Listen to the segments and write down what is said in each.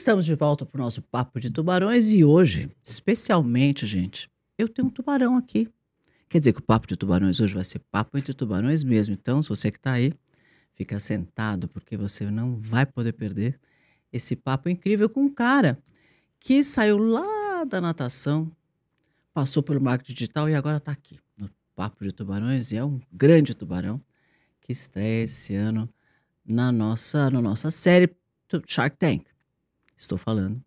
Estamos de volta para o nosso Papo de Tubarões e hoje, especialmente, gente, eu tenho um tubarão aqui. Quer dizer que o Papo de Tubarões hoje vai ser papo entre tubarões mesmo. Então, se você que está aí, fica sentado, porque você não vai poder perder esse papo incrível com um cara que saiu lá da natação, passou pelo marketing digital e agora está aqui no Papo de Tubarões e é um grande tubarão que estreia esse ano na nossa, na nossa série Shark Tank. Estou falando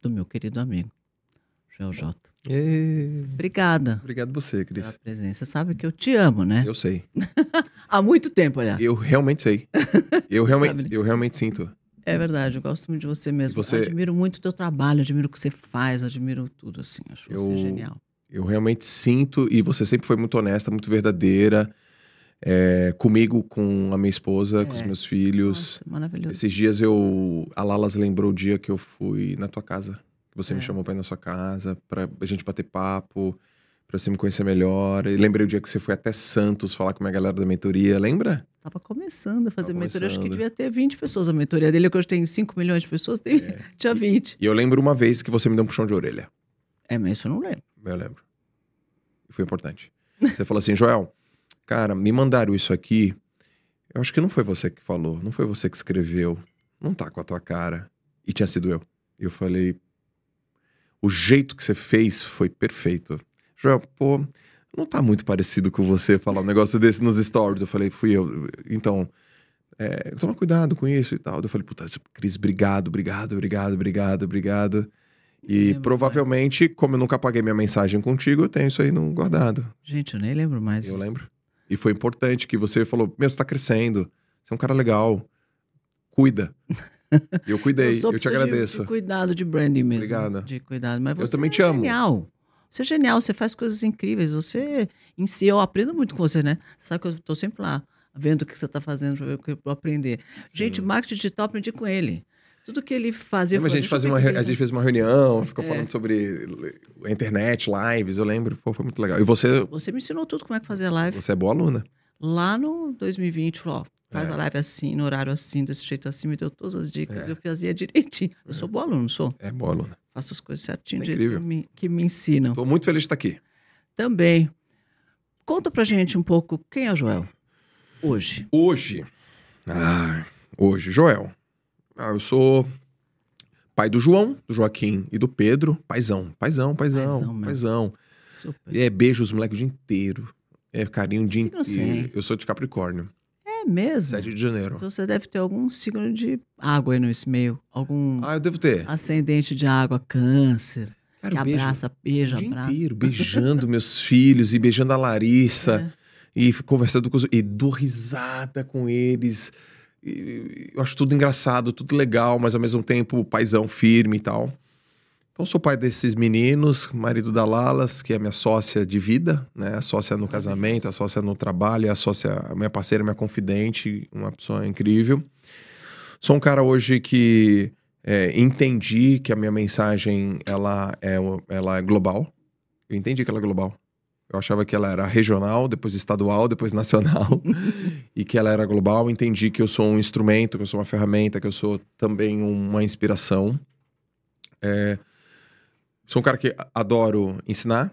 do meu querido amigo, Joel Jota. Obrigada Obrigado você, Cris. pela presença. Sabe que eu te amo, né? Eu sei. Há muito tempo, aliás. Eu realmente sei. Eu Você realmente, sabe. eu realmente sinto. É verdade, eu gosto muito de você mesmo. Você- Admiro muito o teu trabalho, admiro o que você faz, admiro tudo, assim. Acho você Eu- genial. Eu realmente sinto e você sempre foi muito honesta, muito verdadeira. É, comigo, com a minha esposa, com os É. meus filhos. Nossa, maravilhoso. Esses dias eu. A Lalas lembrou o dia que eu fui na tua casa. Você É. me chamou pra ir na sua casa, pra a gente bater papo, pra você me conhecer melhor. E lembrei o dia que você foi até Santos falar com a minha galera da mentoria, lembra? Tava começando a fazer Tava mentoria, acho que devia ter 20 pessoas. A mentoria dele, que hoje tem 5 milhões de pessoas, tem... É. tinha 20. E eu lembro uma vez que você me deu um puxão de orelha. É, mas isso eu não lembro. Eu lembro. Foi importante. Você falou assim, Joel, cara, me mandaram isso aqui. Eu acho que não foi você que falou, não foi você que escreveu. Não tá com a tua cara. E tinha sido eu. E eu falei, o jeito que você fez foi perfeito. Joel, pô, não tá muito parecido com você falar um negócio desse nos stories. Eu falei, fui eu. Então, é, toma cuidado com isso e tal. Eu falei, puta, Cris, obrigado, obrigado, obrigado, obrigado, obrigado. E provavelmente, como eu nunca apaguei minha mensagem contigo, eu tenho isso aí no guardado. Gente, eu nem lembro mais. Eu disso. lembro. E foi importante que você falou: Meu, você tá crescendo. Você é um cara legal. Cuida. E eu cuidei. sou Eu, te agradeço. De, cuidado de branding mesmo. Obrigado. De cuidado. Mas Eu você também é te amo. genial. Você é genial, você faz coisas incríveis. Você, em si, eu aprendo muito com você, né? Você sabe que eu tô sempre lá, vendo o que você tá fazendo eu vou aprender. Gente, marketing digital, eu aprendi com ele. Tudo que ele fazia. Lembra, a, gente "Deixa eu fazia uma, a gente fez uma reunião, ficou É. falando sobre a internet, lives, eu lembro. Pô, foi muito legal. E você, Você me ensinou tudo como é que fazia live. você é boa aluna. Lá no 2020, falou, ó, faz É. a live assim, no horário assim, desse jeito assim, me deu todas as dicas. É. Eu fazia direitinho. Eu sou boa aluno, não sou? É boa aluna. Faço as coisas certinho, do é jeito que me, que me ensinam. Tô muito feliz de estar aqui. Também. Conta pra gente um pouco quem é o Joel hoje. Hoje. Ah, hoje, Joel. Ah, eu sou pai do João, do Joaquim e do Pedro. Paizão, paizão, Paizão paizão, paizão. Super. É beijo os moleques o dia inteiro. É carinho o dia Signo inteiro. Eu sou de Capricórnio, É mesmo? 7 de janeiro. Então você deve ter algum signo de água aí nesse meio. Algum Ah, eu devo ter. ascendente de água, câncer. Cara, que eu beijo abraça, beija, dia abraça. inteiro, beijando meus filhos e beijando a Larissa. É. E conversando com os... E dou risada com eles. Eu acho tudo engraçado, tudo legal, mas ao mesmo tempo paizão firme e tal. Então sou pai desses meninos, marido da Lalas, que é minha sócia de vida, né? A sócia no casamento, a sócia no trabalho, a sócia, a minha parceira, minha confidente, uma pessoa incrível. Sou um cara hoje que é, entendi que a minha mensagem ela é, ela é global. Eu entendi que ela é global. Eu achava que ela era regional, depois estadual, depois nacional, e que ela era global. Entendi que eu sou um instrumento, que eu sou uma ferramenta, que eu sou também uma inspiração. É, Sou um cara que adoro ensinar,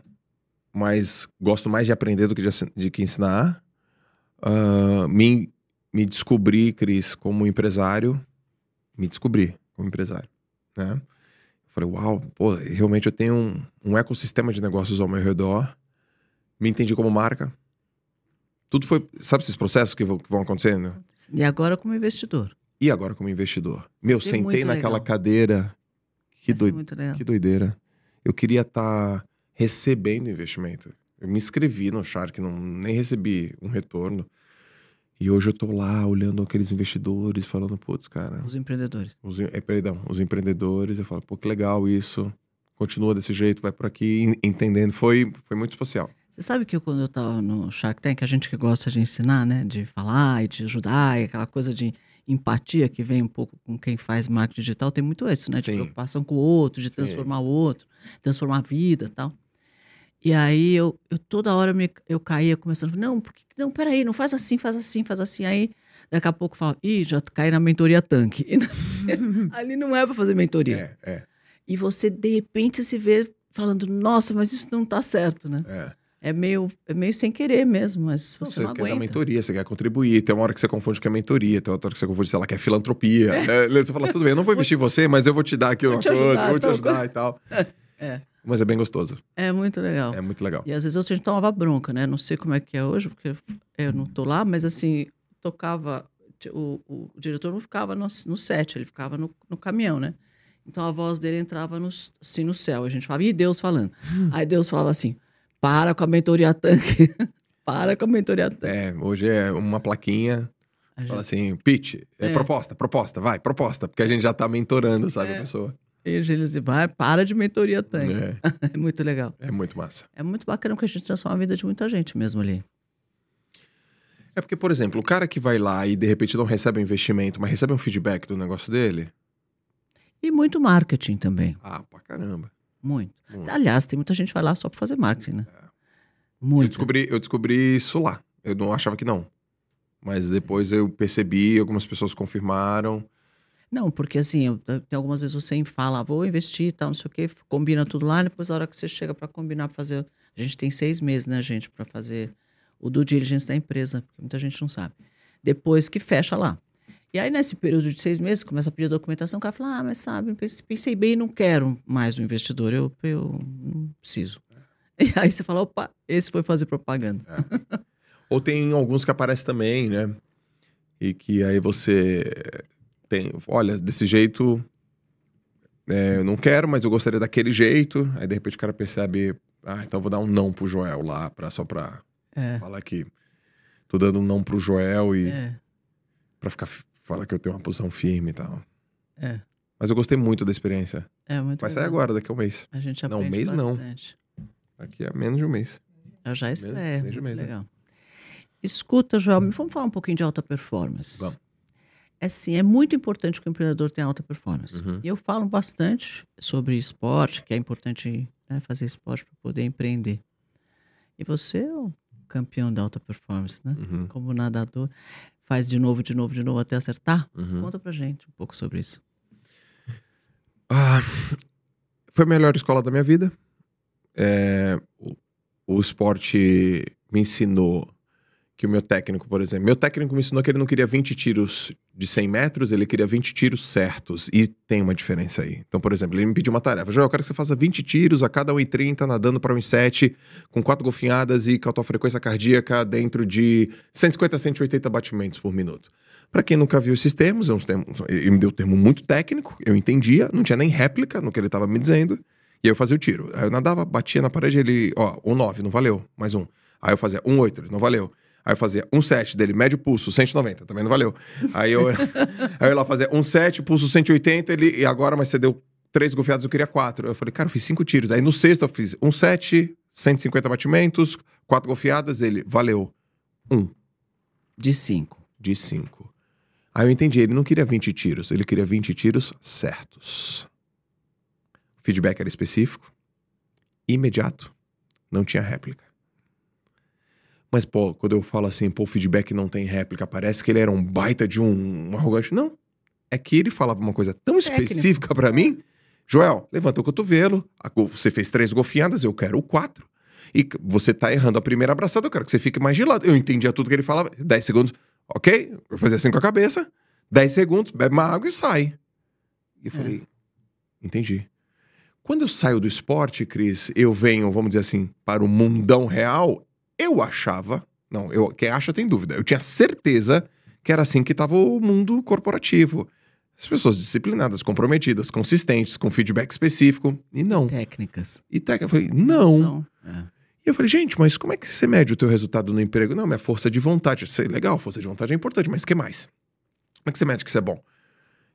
mas gosto mais de aprender do que de, que ensinar. Ah, me, me descobri, Cris, como empresário. Me descobri como empresário, né? Falei, uau, pô, realmente eu tenho um, um ecossistema de negócios ao meu redor. Me entendi como marca. Tudo foi, sabe esses processos que vão, que vão acontecendo? E agora como investidor. E agora como investidor? Meu, Isso é sentei naquela legal. cadeira. Que, é doi- que doideira. Eu queria estar recebendo investimento. Eu me inscrevi no Shark, não, nem recebi um retorno. E hoje eu tô lá olhando aqueles investidores, falando, putz, cara, Os empreendedores. os, eh, perdão, os empreendedores, eu falo, pô, que legal isso. Continua desse jeito, vai por aqui, en- entendendo. Foi, foi muito especial. Você sabe que eu, quando eu tava no Shark Tank, a gente que gosta de ensinar, né? De falar e de ajudar, e aquela coisa de empatia que vem um pouco com quem faz marketing digital, tem muito isso, né? De Sim. preocupação com o outro, de Sim. transformar o outro, transformar a vida e tal. E aí eu, eu toda hora me, eu caía começando, não, porque, não, peraí, não faz assim, faz assim, faz assim. Aí daqui a pouco eu falo, ih, já caí na mentoria tanque. ali não é para fazer mentoria. É, é, E você, de repente, se vê falando, nossa, mas isso não tá certo, né? é. É meio, é meio sem querer mesmo, mas Não, você não quer dar mentoria, você quer contribuir. Tem uma hora que você confunde que é mentoria, tem outra hora que você confunde, sei lá, que é filantropia. É, Você fala, tudo bem, eu não vou investir em você, mas eu vou te dar aqui uma coisa, ajudar, vou te ajudar e tal. É. Mas é bem gostoso. É muito legal. É muito legal. E às vezes a gente tomava bronca, né? Não sei como é que é hoje, porque eu não tô lá, mas assim, tocava. O, o, o diretor não ficava no, no set, ele ficava no, no caminhão, né? Então a voz dele entrava no, assim no céu. A gente falava, ih, Deus falando. Aí Deus falava assim: para com a mentoria tanque. para com a mentoria tanque. É, hoje é uma plaquinha, gente- fala assim, pitch, é, É. proposta, proposta, vai, proposta, porque a gente já tá mentorando, sabe, É. a pessoa. E eles vai, para de mentoria tanque. É, É muito legal. é muito massa. É muito bacana porque a gente transforma a vida de muita gente mesmo ali. É porque, por exemplo, o cara que vai lá e de repente não recebe um investimento, mas recebe um feedback do negócio dele, E muito marketing também. ah, pra caramba. Muito. Muito. Aliás, tem muita gente que vai lá só para fazer marketing, né? Eu Muito. descobri, eu descobri isso lá. Eu não achava que não. Mas depois eu percebi, algumas pessoas confirmaram. Não, porque assim, eu- tem algumas vezes você fala, ah, vou investir e tal, não sei o quê, combina tudo lá, depois a hora que você chega para combinar, pra fazer. A gente tem seis meses, né, gente, para fazer o due diligence da empresa, porque muita gente não sabe. Depois que fecha lá. E aí, nesse período de seis meses, começa a pedir documentação, o cara fala, ah, mas sabe, pense- pensei bem, não quero mais do investidor, eu, eu não preciso. E aí você fala, opa, esse foi fazer propaganda. Ou tem alguns que aparecem também, né? E que aí você tem, olha, desse jeito é, eu não quero, mas eu gostaria daquele jeito. Aí de repente o cara percebe, ah, então eu vou dar um não pro Joel lá, pra, só pra É, falar que tô dando um não pro Joel e é, pra ficar, falar que eu tenho uma posição firme e tal. é. Mas eu gostei muito da experiência. É muito Vai sair legal. agora, daqui a um mês. A gente Não, aprende mês não. bastante. Daqui a menos de um mês. Eu já estreia, desde o muito mês, né? legal. Escuta, Joel, vamos falar um pouquinho de alta performance. Vamos. É sim, é muito importante que o empreendedor tenha alta performance. Uhum. E eu falo bastante sobre esporte, que é importante né, fazer esporte para poder empreender. E você é o campeão da alta performance, né? Uhum, Como nadador, faz de novo, de novo, de novo até acertar. uhum. Conta pra gente um pouco sobre isso. Ah, foi a melhor escola da minha vida. É, o, o esporte me ensinou que o meu técnico, por exemplo, meu técnico me ensinou que ele não queria 20 tiros de 100 metros, ele queria 20 tiros certos. E tem uma diferença aí. Então, por exemplo, ele me pediu uma tarefa. Joel, eu quero que você faça 20 tiros a cada 1,30, nadando para 1,7, com quatro golfinhadas e com a tua frequência cardíaca dentro de 150 a 180 batimentos por minuto. Para quem nunca viu esses termos, é ele me deu um termo muito técnico, eu entendia, não tinha nem réplica no que ele estava me dizendo, e aí eu fazia o tiro. Aí eu nadava, batia na parede, ele, ó, um 9, não valeu, mais um. Aí eu fazia um 8, ele não valeu. Aí eu fazia um 7 dele, médio pulso, 190, também não valeu. Aí eu, aí eu lá fazia um 7, pulso 180, ele, e agora, mas você deu três golfeadas, eu queria quatro. Eu falei, cara, eu fiz cinco tiros. Aí no sexto eu fiz um 7, 150 batimentos, quatro golfeadas, ele, valeu, um De cinco. de 5. Aí eu entendi, ele não queria 20 tiros, ele queria 20 tiros certos. O feedback era específico, imediato, não tinha réplica. Mas, pô, quando eu falo assim, pô, o feedback não tem réplica, parece que ele era um baita de um, um arrogante. Não. É que ele falava uma coisa tão Técnico. específica pra mim. Joel, levanta o cotovelo. Você fez três golfinhadas, eu quero quatro. E você tá errando a primeira abraçada, eu quero que você fique mais gelado. Eu entendia tudo que ele falava. 10 segundos, ok? Eu fazia assim com a cabeça. 10 segundos, bebe uma água e sai. E eu É. falei, entendi. Quando eu saio do esporte, Cris, eu venho, vamos dizer assim, para o mundão real, eu achava. Não, eu, quem acha tem dúvida. Eu tinha certeza que era assim que estava o mundo corporativo. As pessoas disciplinadas, comprometidas, consistentes, com feedback específico. E não. Técnicas. E técnica, eu falei, não. São- é. E eu falei, gente, mas como é que você mede o teu resultado no emprego? Não, minha força de vontade. Isso é legal, força de vontade é importante, mas o que mais? Como é que você mede que isso é bom?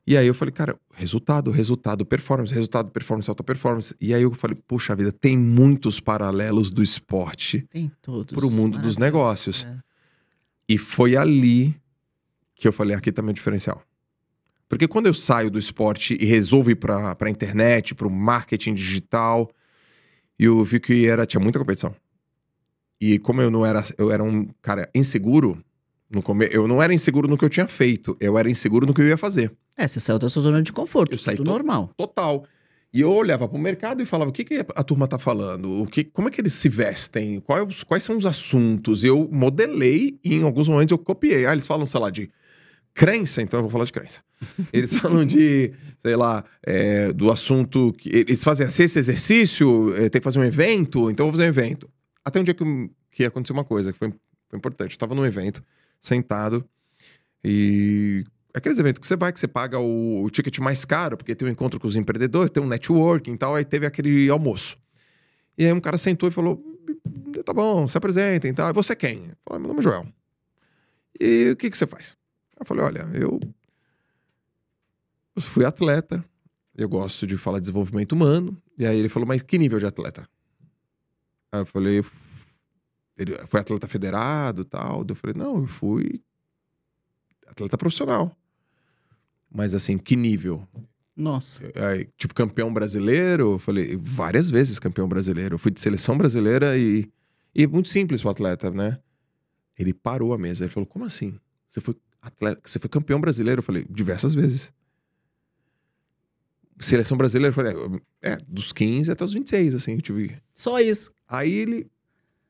E aí eu falei, cara, resultado, resultado, performance, resultado, performance, alta performance. E aí eu falei, puxa vida, tem muitos paralelos do esporte todos. pro mundo dos negócios. É. E foi ali que eu falei, aqui tá meu diferencial. Porque quando eu saio do esporte e resolvo ir pra, pra internet, pro marketing digital, eu vi que era, tinha muita competição. E como eu não era, eu era um cara inseguro, no come, eu não era inseguro no que eu tinha feito, eu era inseguro no que eu ia fazer. É, você saiu da sua zona de conforto, Eu saí tudo to- normal. Total. E eu olhava pro mercado e falava: o que, que a turma tá falando? O que, como é que eles se vestem? Qual é quais são os assuntos? Eu modelei e em alguns momentos eu copiei. Ah, eles falam, sei lá, de crença, então eu vou falar de crença. Eles falam de, sei lá, é, do assunto que. Eles fazem assim, esse exercício, é, tem que fazer um evento, então eu vou fazer um evento. Até um dia que, que aconteceu uma coisa que foi, foi importante. Eu tava num evento, sentado, e aqueles eventos que você vai, que você paga o, o ticket mais caro, porque tem um encontro com os empreendedores, tem um networking e tal, aí teve aquele almoço. E aí um cara sentou e falou: tá bom, se apresentem e tal. E você quem? Eu falei, meu nome é Joel. E o que, que você faz? Eu falei, olha, eu, eu fui atleta, eu gosto de falar de desenvolvimento humano. E aí ele falou, mas que nível de atleta? Aí eu falei, ele foi atleta federado tal. Eu falei, não, eu fui atleta profissional. Mas assim, que nível? Nossa. Aí, tipo, campeão brasileiro? Eu falei, várias vezes campeão brasileiro. Eu fui de seleção brasileira e. E é muito simples pro atleta, né? Ele parou a mesa. Ele falou, como assim? Você foi atleta, você foi campeão brasileiro? Eu falei, diversas vezes. Seleção brasileira, eu falei, é, dos 15 até os 26, assim, eu tive. Só isso. Aí ele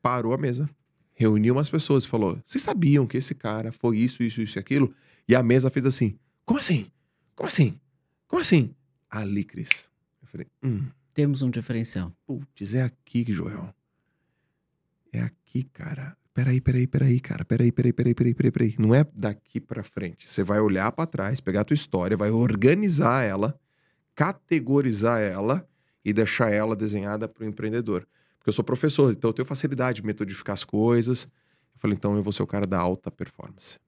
parou a mesa, reuniu umas pessoas e falou: Vocês sabiam que esse cara foi isso, isso, isso e aquilo? E a mesa fez assim: Como assim? Como assim? Como assim? Ali, Cris. Eu falei: Hum, Temos um diferencial. putz, é aqui, Joel. É aqui, cara. Peraí, peraí, peraí, cara. Peraí, peraí, peraí, peraí, peraí, peraí. Não é daqui pra frente. Você vai olhar pra trás, pegar a tua história, vai organizar ela, categorizar ela e deixar ela desenhada pro empreendedor. Porque eu sou professor, então eu tenho facilidade de metodificar as coisas. Eu falei, então eu vou ser o cara da alta performance.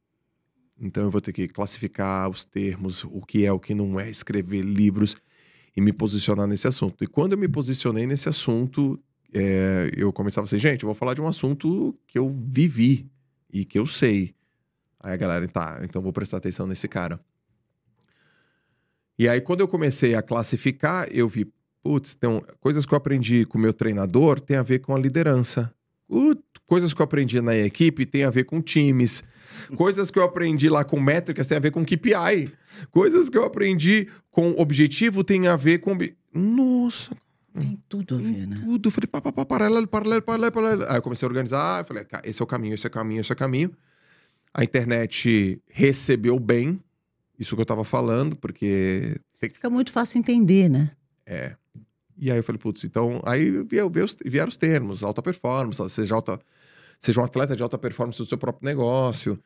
Então eu vou ter que classificar os termos, o que é, o que não é, escrever livros e me posicionar nesse assunto. E quando eu me posicionei nesse assunto, é, eu começava assim, gente, eu vou falar de um assunto que eu vivi e que eu sei. Aí a galera, tá, então vou prestar atenção nesse cara. E aí, quando eu comecei a classificar, eu vi, putz, um- coisas que eu aprendi com o meu treinador tem a ver com a liderança. Uh, coisas que eu aprendi na equipe tem a ver com times. Coisas que eu aprendi lá com métricas tem a ver com KPI. Coisas que eu aprendi com objetivo tem a ver com. Nossa, Tem tudo a ver, né? tudo. Falei, pá, pá, pá, paralelo, paralelo, paralelo, paralelo. Aí eu comecei a organizar, falei, esse é o caminho, esse é o caminho, esse é o caminho. A internet recebeu bem isso que eu tava falando, porque tem que Fica muito fácil entender, né? é. E aí eu falei, putz, então. Aí vieram os termos, alta performance, seja, alta, seja um atleta de alta performance do seu próprio negócio.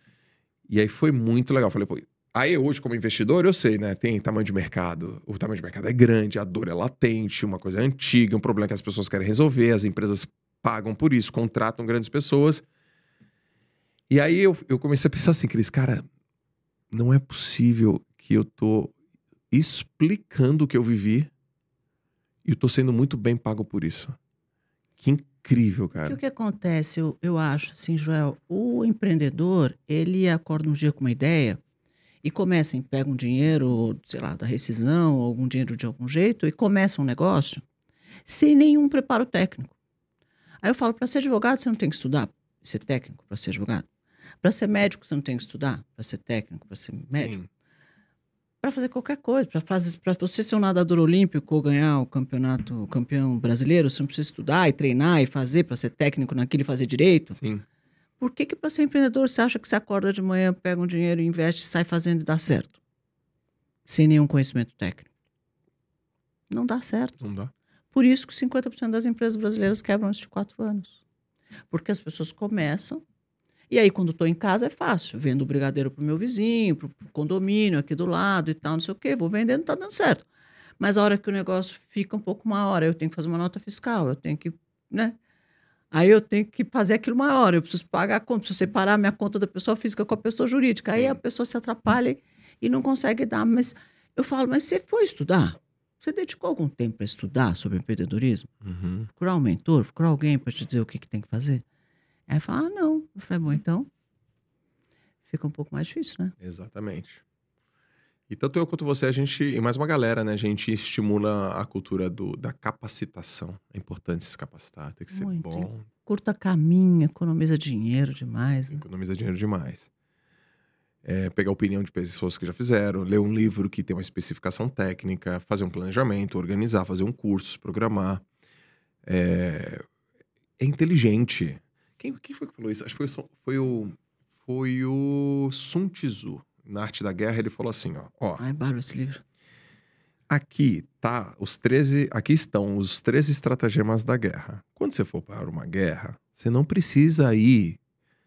E aí foi muito legal. Falei, pô. Aí hoje, como investidor, eu sei, né? Tem tamanho de mercado. O tamanho de mercado é grande, a dor é latente, uma coisa antiga, um problema que as pessoas querem resolver, as empresas pagam por isso, contratam grandes pessoas. E aí eu, eu comecei a pensar assim, Cris, cara, não é possível que eu tô explicando o que eu vivi e eu tô sendo muito bem pago por isso. Que incrível, E cara. o que acontece, eu, eu acho, assim, Joel, o empreendedor, ele acorda um dia com uma ideia e começa, em- pega um dinheiro, sei lá, da rescisão, ou algum dinheiro de algum jeito, e começa um negócio sem nenhum preparo técnico. Aí eu falo, para ser advogado, você não tem que estudar, ser técnico para ser advogado. Para ser médico, você não tem que estudar, para ser técnico, para ser médico. Sim. Para fazer qualquer coisa, para você ser um nadador olímpico ou ganhar o campeonato, o campeão brasileiro, você não precisa estudar e treinar e fazer para ser técnico naquilo e fazer direito. Sim. Por que, que para ser empreendedor você acha que você acorda de manhã, pega um dinheiro, investe, sai fazendo e dá certo? Sem nenhum conhecimento técnico. Não dá certo. Não dá. Por isso que 50% das empresas brasileiras quebram antes de quatro anos. Porque as pessoas começam, e aí quando estou em casa é fácil, vendo o brigadeiro para o meu vizinho, para o condomínio aqui do lado e tal, não sei o quê, vou vendendo, está dando certo. Mas a hora que o negócio fica um pouco maior, eu tenho que fazer uma nota fiscal, eu tenho que, né? Aí eu tenho que fazer aquilo maior, eu preciso pagar a conta, preciso separar a minha conta da pessoa física com a pessoa jurídica. Aí Sim. a pessoa se atrapalha e não consegue dar. Mas eu falo, mas você foi estudar? Você dedicou algum tempo para estudar sobre empreendedorismo? Uhum. Procurar um mentor? Procurar alguém para te dizer o que, que tem que fazer? Aí fala, ah, não. Eu falei, bom, então fica um pouco mais difícil, né? Exatamente. E tanto eu quanto você, a gente, e mais uma galera, né? A gente estimula a cultura do, da capacitação. É importante se capacitar, tem que ser Muito. bom, Curta caminho, economiza dinheiro demais. Né? economiza dinheiro demais. é, pegar a opinião de pessoas que já fizeram, ler um livro que tem uma especificação técnica, fazer um planejamento, organizar, fazer um curso, programar. É, é inteligente. Quem, quem foi que falou isso? Acho que foi, o- foi o foi o Sun Tzu. Na Arte da Guerra, ele falou assim, ó, ó Ai, Bárbara, esse livro. aqui tá os 13, aqui estão os 13 estratagemas da guerra. Quando você for para uma guerra, você não precisa ir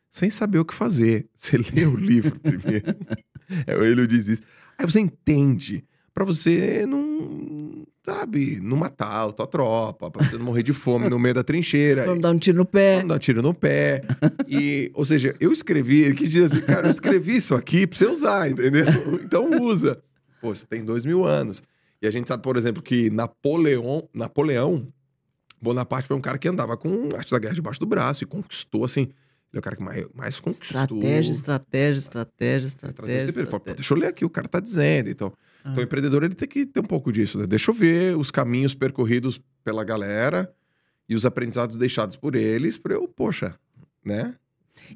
sem saber o que fazer. Você lê o livro primeiro. é, ele diz isso. Aí você entende Pra você não, sabe, não matar a tua tropa, pra você não morrer de fome no meio da trincheira. Vamos dar um tiro no pé. Não dar tiro no pé. E, ou seja, eu escrevi, ele quis dizer assim, cara, eu escrevi isso aqui pra você usar, entendeu? Então usa. Pô, você tem dois mil anos. E a gente sabe, por exemplo, que Napoleão, Napoleão Bonaparte foi um cara que andava com arte da guerra debaixo do braço e conquistou, assim. Ele é o cara que mais, mais conquistou. Estratégia, estratégia, estratégia, Estratégia. estratégia. Estratégia. deixa eu ler aqui, o cara tá dizendo. Então, Ah. então o empreendedor ele tem que ter um pouco disso, né? Deixa eu ver os caminhos percorridos pela galera e os aprendizados deixados por eles, para eu, poxa, né?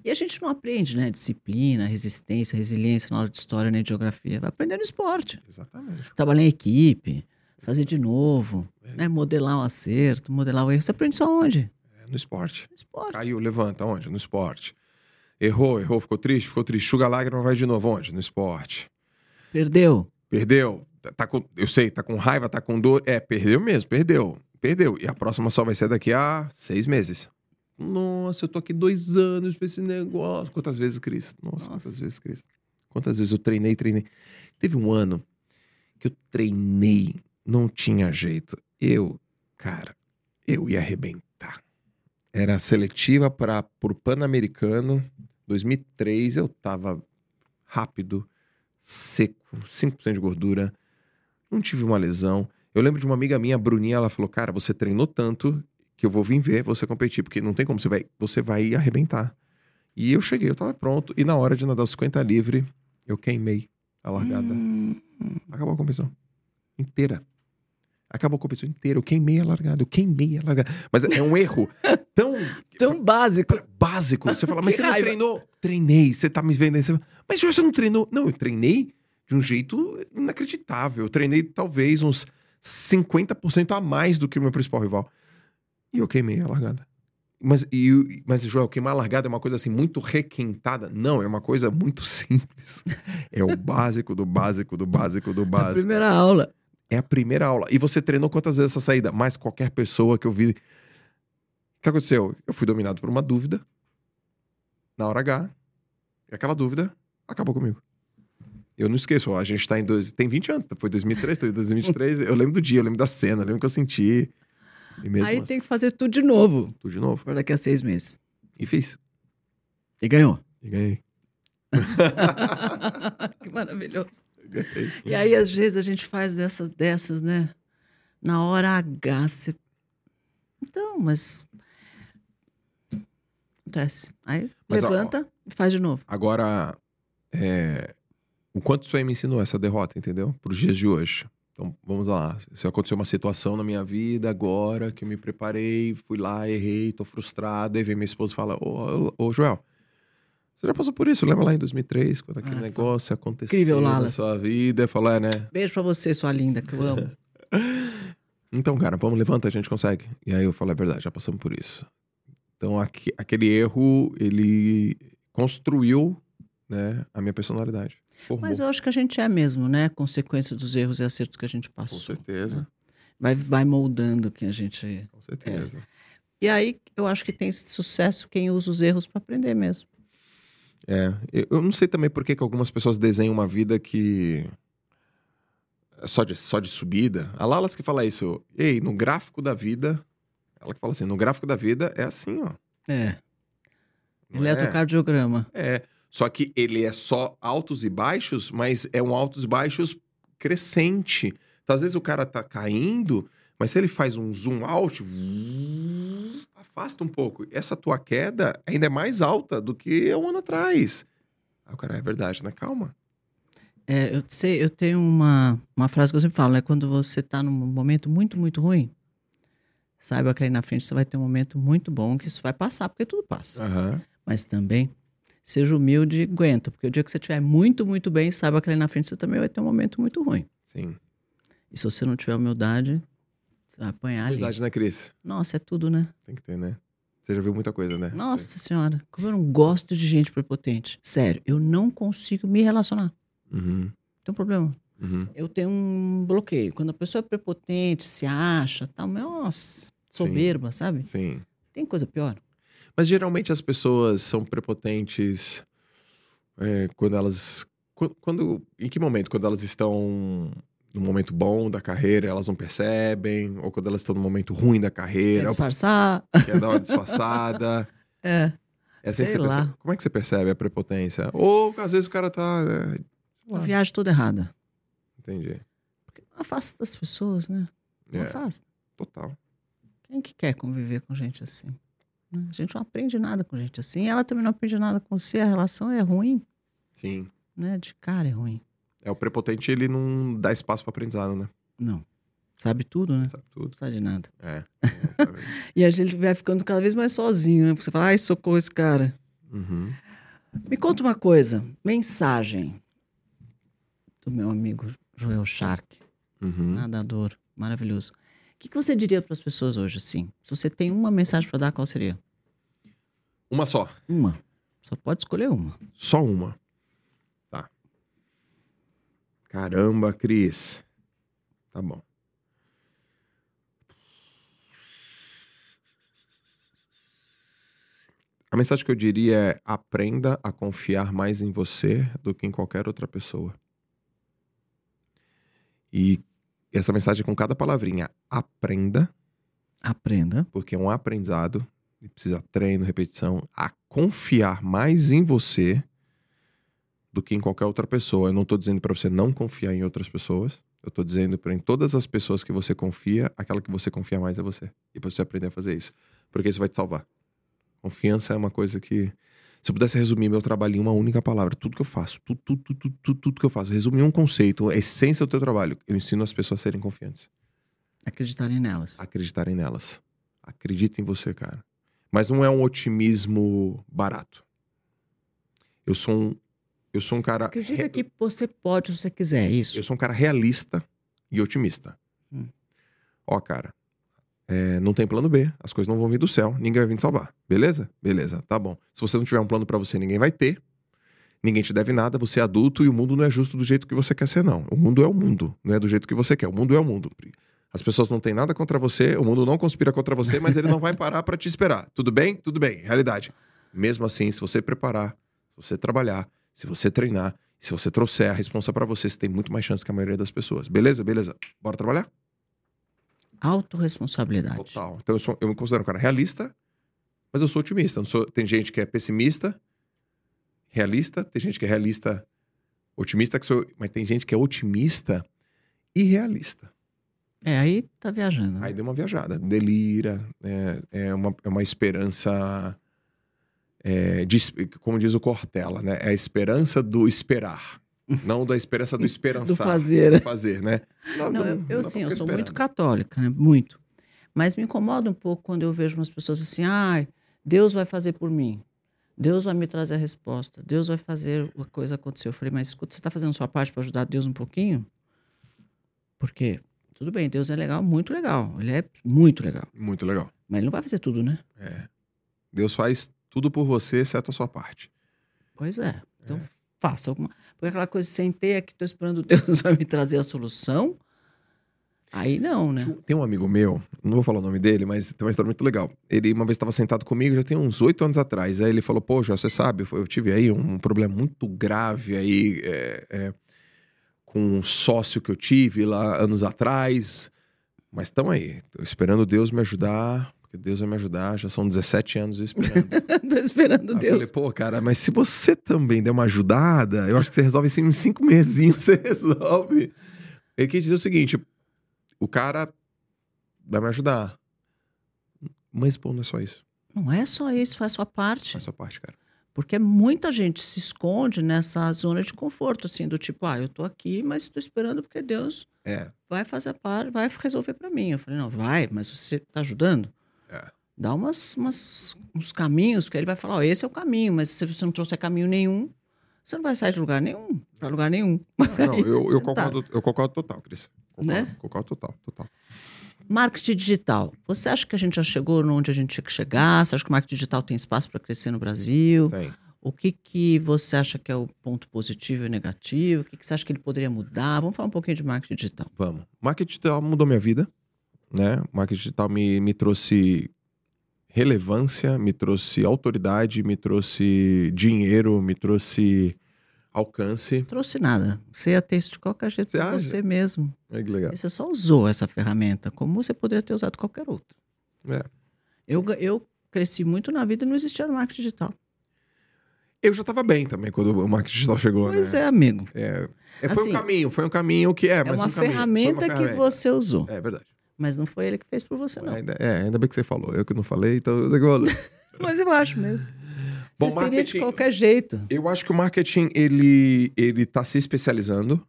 E a gente não aprende, né? Disciplina, resistência, resiliência na aula de história nem de geografia. Vai aprender no esporte. Exatamente. Trabalhar em equipe, fazer de novo, É. né? modelar o acerto, modelar o erro. Você aprende isso aonde? No esporte. No esporte. Caiu, levanta, onde? No esporte. Errou, errou, ficou triste, ficou triste. Chuga a lágrima, vai de novo, onde? No esporte. Perdeu. Perdeu, tá- tá com, eu sei, tá com raiva, tá com dor. É, perdeu mesmo, perdeu, perdeu. E a próxima só vai ser daqui a seis meses. Nossa, eu tô aqui dois anos pra esse negócio. Quantas vezes, Cris? Nossa, Nossa. quantas vezes, Cris? Quantas vezes eu treinei, treinei. Teve um ano que eu treinei, não tinha jeito. Eu, cara, eu ia arrebentar. Era seletiva para pro Pan-Americano. 2003, eu tava rápido, seco, 5% de gordura. Não tive uma lesão. Eu lembro de uma amiga minha, a Bruninha, ela falou: Cara, você treinou tanto que eu vou vir ver você competir, porque não tem como, você vai, você vai arrebentar. E eu cheguei, eu tava pronto. E na hora de nadar os 50 livre, eu queimei a largada. Hum, Acabou a competição. Inteira. Acabou a competição inteira. Eu queimei a largada, eu queimei a largada. Mas é um erro tão tão básico. básico. Você fala, mas você não raiva. treinou? Treinei, você tá me vendo aí. Você... Mas Jorge, você não treinou? Não, eu treinei de um jeito inacreditável. Eu treinei talvez uns 50% a mais do que o meu principal rival. E eu queimei a largada. Mas, e, mas, Joel, queimar a largada é uma coisa assim muito requentada? Não, é uma coisa muito simples. É o básico do básico do básico do A básico. primeira aula. É a primeira aula. E você treinou quantas vezes essa saída? Mais qualquer pessoa que eu vi. O que aconteceu? Eu fui dominado por uma dúvida. Na hora H. E aquela dúvida acabou comigo. Eu não esqueço, a gente tá em dois, tem 20 anos, foi 2003, foi 2023. eu lembro do dia, eu lembro da cena, eu lembro que eu senti. Aí assim, tem que fazer tudo de novo. tudo de novo. Para daqui a seis meses. E fiz. E ganhou. E ganhei. que maravilhoso. E aí, às vezes, a gente faz dessas, dessas né? Na hora H. Você... Então, mas. Acontece. Aí Mas, ó, levanta e faz de novo. Agora, é, o quanto isso aí me ensinou essa derrota, entendeu? Para os dias de hoje. Então, vamos lá. Se aconteceu uma situação na minha vida agora que eu me preparei, fui lá, errei, tô frustrado, aí vem minha esposa e fala: Ô, ô, Joel, você já passou por isso? Lembra lá em 2003, quando aquele Ah, negócio aconteceu Incrível, na sua vida? Falou: É, né? Beijo pra você, sua linda, que eu amo. Então, cara, vamos, levanta, a gente consegue. E aí eu falo: É verdade, já passamos por isso. Então, aque- aquele erro, ele construiu né, a minha personalidade. Formou. Mas eu acho que a gente é mesmo, né? Consequência dos erros e acertos que a gente Com passou. certeza, Vai, vai moldando quem a gente. é. com certeza. E aí, eu acho que tem sucesso quem usa os erros para aprender mesmo. É, eu- não sei também por que, que algumas pessoas desenham uma vida que é só de, só de subida. A Lalas que fala isso, ei, no gráfico da vida, ela que fala assim, no gráfico da vida é assim, ó. É. Não Eletrocardiograma. É, só que ele é só altos e baixos, mas é um altos e baixos crescente. Então, às vezes o cara tá caindo, mas se ele faz um zoom out, afasta um pouco. Essa tua queda ainda é mais alta do que um ano atrás. Aí o cara, é verdade, né? Calma. É, eu sei, eu tenho uma, uma frase que eu sempre falo, né? Quando você tá num momento muito, muito ruim, saiba que aí na frente você vai ter um momento muito bom, que isso vai passar, porque tudo passa. Aham. Mas também, seja humilde e aguenta. Porque o dia que você estiver muito, muito bem, saiba que ali na frente você também vai ter um momento muito ruim. Sim. E se você não tiver humildade, apanhar ali. Verdade, né, Cris? Nossa, é tudo, né? Tem que ter, né? Você já viu muita coisa, né? Nossa senhora, como eu não gosto de gente prepotente. Sério, eu não consigo me relacionar. Uhum, Tem um problema. uhum. Eu tenho um bloqueio. Quando a pessoa é prepotente, se acha, tal, nossa, soberba, sabe? Sim. Tem coisa pior. Mas geralmente as pessoas são prepotentes é, quando elas. Quando, quando- Em que momento? Quando elas estão no momento bom da carreira, elas não percebem? Ou quando elas estão no momento ruim da Quer carreira, disfarçar. quer dar uma disfarçada? É. É assim Sei lá. percebe. Como é que você percebe a prepotência? Ou às vezes o cara tá. né, viagem toda errada. Entendi. Afasta das pessoas, né? É, Afasta. total. Quem que quer conviver com gente assim? né? A gente não aprende nada com gente assim. Ela também não aprende nada com você. A relação é ruim, Sim. né? De cara é ruim. É, o prepotente, ele não dá espaço para aprendizado, né? Não. Sabe tudo, né? Sabe tudo. Não sabe de nada. É. E a gente vai ficando cada vez mais sozinho, né? Porque você fala, ai, socorro esse cara. uhum. Me conta uma coisa. Mensagem do meu amigo Joel Shark, Uhum. nadador maravilhoso. O que, que você diria para as pessoas hoje, assim? Se você tem uma mensagem para dar, qual seria? Uma só. Uma. Só pode escolher uma. Só uma. Caramba, Cris. Tá bom. A mensagem que eu diria é: aprenda a confiar mais em você do que em qualquer outra pessoa. E essa mensagem com cada palavrinha: aprenda, Aprenda. porque é um aprendizado precisa treino, repetição, a confiar mais em você do que em qualquer outra pessoa. Eu não estou dizendo para você não confiar em outras pessoas. Eu estou dizendo para em todas as pessoas que você confia, aquela que você confia mais é você. E para você aprender a fazer isso, porque isso vai te salvar. Confiança é uma coisa que se eu pudesse resumir meu trabalho em uma única palavra, tudo que eu faço, tudo, tudo, tudo, tudo, tudo, que eu faço, resumir um conceito, a essência do teu trabalho, eu ensino as pessoas a serem confiantes Acreditarem nelas. acreditarem nelas. Acredita em você, cara. Mas não é um otimismo barato. Eu sou um, eu sou um cara. Acredita re- que você pode se você quiser, é isso. Eu sou um cara realista e otimista. Hum. Ó, cara, é, não tem plano B. As coisas não vão vir do céu. Ninguém vai vir te salvar. Beleza? Beleza, tá bom. Se você não tiver um plano pra você, ninguém vai ter. Ninguém te deve nada, você é adulto e o mundo não é justo do jeito que você quer ser, não. O mundo é o mundo, não é do jeito que você quer. O mundo é o mundo. As pessoas não têm nada contra você, o mundo não conspira contra você, mas ele não vai parar pra te esperar. Tudo bem? Tudo bem. Realidade. Mesmo assim, se você preparar, se você trabalhar, se você treinar, se você trouxer a responsa pra você, você tem muito mais chance que a maioria das pessoas. Beleza? Beleza. Bora trabalhar? Autoresponsabilidade. Total. Então eu, sou, eu me considero um cara realista, mas eu sou otimista. Eu não sou- tem gente que é pessimista, realista, tem gente que é realista, otimista, que sou, mas tem gente que é otimista e realista. É, aí tá viajando. né? Aí deu uma viajada, delira, é, é, uma, é uma esperança, é, de como diz o Cortella, né? É a esperança do esperar, não da esperança do esperançar. Do fazer. do fazer, né? Não, não- eu, não eu dá sim, pra eu sou muito católica, né? Muito. Mas me incomoda um pouco quando eu vejo umas pessoas assim, ai, Deus vai fazer por mim. Deus vai me trazer a resposta. Deus vai fazer a coisa acontecer. Eu falei, mas escuta, você está fazendo a sua parte para ajudar Deus um pouquinho? Porque, tudo bem, Deus é legal, muito legal. Ele é muito legal. Muito legal. Mas ele não vai fazer tudo, né? É. Deus faz tudo por você, exceto a sua parte. Pois é. Então, faça alguma. Porque aquela coisa sem ter é que estou esperando Deus vai me trazer a solução. Aí não, né? Tem um amigo meu, não vou falar o nome dele, mas tem uma história muito legal. Ele uma vez estava sentado comigo, já tem uns oito anos atrás. Aí ele falou: Pô, já você sabe, eu tive aí um problema muito grave aí é, é, com um sócio que eu tive lá anos atrás. Mas estamos aí, tô esperando Deus me ajudar, porque Deus vai me ajudar. Já são 17 anos esperando. Tô esperando Aí eu Deus. falei, pô, cara, mas se você também der uma ajudada, eu acho que você resolve assim uns cinco mesinhos, você resolve. Ele quis dizer o seguinte: o cara vai me ajudar. Mas, pô, não é só isso. Não é só isso, faz sua parte. É só parte, cara. Porque muita gente se esconde nessa zona de conforto, assim, do tipo, ah, eu tô aqui, mas estou esperando porque Deus É. vai fazer a parte, vai resolver para mim. Eu falei, não, vai, mas você tá ajudando? Dá umas, umas uns caminhos, porque ele vai falar, ó, esse é o caminho, mas se você não trouxer caminho nenhum, você não vai sair de lugar nenhum, para lugar nenhum. Não, eu, eu, tá. concordo, eu concordo total, Cris. Concordo, Né? concordo total, total. Marketing digital. Você acha que a gente já chegou onde a gente tinha que chegar? Você acha que o marketing digital tem espaço para crescer no Brasil? Tem. O que, que você acha que é o ponto positivo e negativo? O que, que você acha que ele poderia mudar? Vamos falar um pouquinho de marketing digital. Vamos. Marketing digital mudou minha vida, né? Marketing digital me, me trouxe relevância, me trouxe autoridade, me trouxe dinheiro, me trouxe alcance. Não trouxe nada. Você ia ter isso de qualquer jeito Você acha? você mesmo. Olha que legal. E Você só usou essa ferramenta, como você poderia ter usado qualquer outra. É. Eu, eu cresci muito na vida e não existia no marketing digital. Eu já estava bem também quando o marketing digital chegou, Pois né? é, amigo. É, é, foi Assim, um caminho, foi um caminho que é, É mas uma um foi uma ferramenta que ferramenta. você usou. É verdade. Mas não foi ele que fez por você, não. Ainda, é, ainda bem que você falou. Eu que não falei, então eu falei. Mas eu acho mesmo. Bom, você seria de qualquer jeito. Eu acho que o marketing, ele, ele tá se especializando,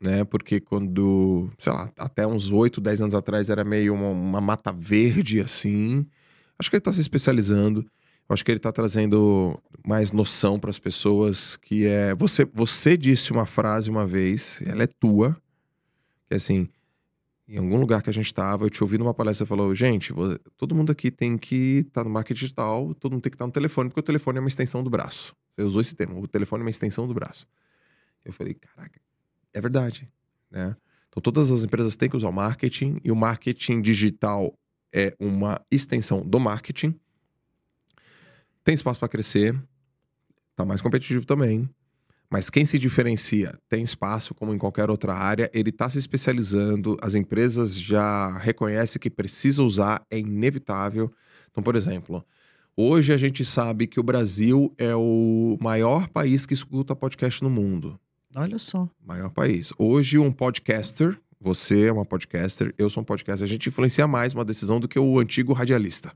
né? Porque quando, sei lá, até uns 8, 10 anos atrás era meio uma, uma mata verde, assim. Acho que ele tá se especializando. Acho que ele tá trazendo mais noção para as pessoas, que é... Você, você disse uma frase uma vez, ela é tua, que é assim... Em algum lugar que a gente estava, eu te ouvi numa palestra, você falou, gente, todo mundo aqui tem que estar no marketing digital, todo mundo tem que estar no telefone, porque o telefone é uma extensão do braço. Você usou esse termo, o telefone é uma extensão do braço. Eu falei, caraca, é verdade, né? Então todas as empresas têm que usar o marketing, e o marketing digital é uma extensão do marketing. Tem espaço para crescer, tá mais competitivo também. Mas quem se diferencia tem espaço, como em qualquer outra área, ele está se especializando, as empresas já reconhecem que precisa usar, é inevitável. Então, por exemplo, hoje a gente sabe que o Brasil é o maior país que escuta podcast no mundo. Olha só. Maior país. Hoje, um podcaster, você é uma podcaster, eu sou um podcaster, a gente influencia mais uma decisão do que o antigo radialista.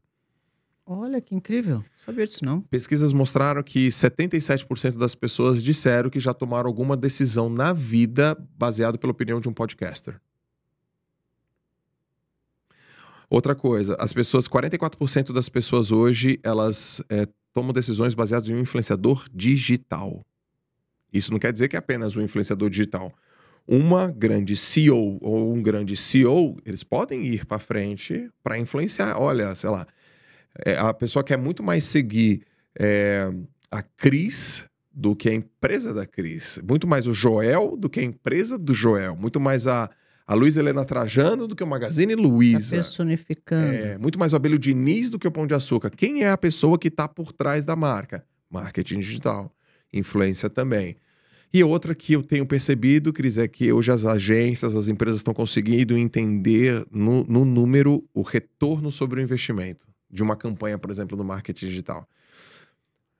Olha que incrível. Sabia disso, não. Pesquisas mostraram que 77% das pessoas disseram que já tomaram alguma decisão na vida baseado pela opinião de um podcaster. Outra coisa, as pessoas, 44% das pessoas hoje, elas é, tomam decisões baseadas em um influenciador digital. Isso não quer dizer que é apenas um influenciador digital. Uma grande CEO ou um grande CEO, eles podem ir para frente para influenciar. Olha, sei lá, é, a pessoa quer muito mais seguir é, a Cris do que a empresa da Cris. Muito mais o Joel do que a empresa do Joel. Muito mais a, a Luiz Helena Trajano do que o Magazine Tá Luiza. personificando. É, muito mais o Abelho Diniz do que o Pão de Açúcar. Quem é a pessoa que está por trás da marca? Marketing digital. Influência também. E outra que eu tenho percebido, Cris, é que hoje as agências, as empresas estão conseguindo entender no, no número o retorno sobre o investimento de uma campanha, por exemplo, no marketing digital.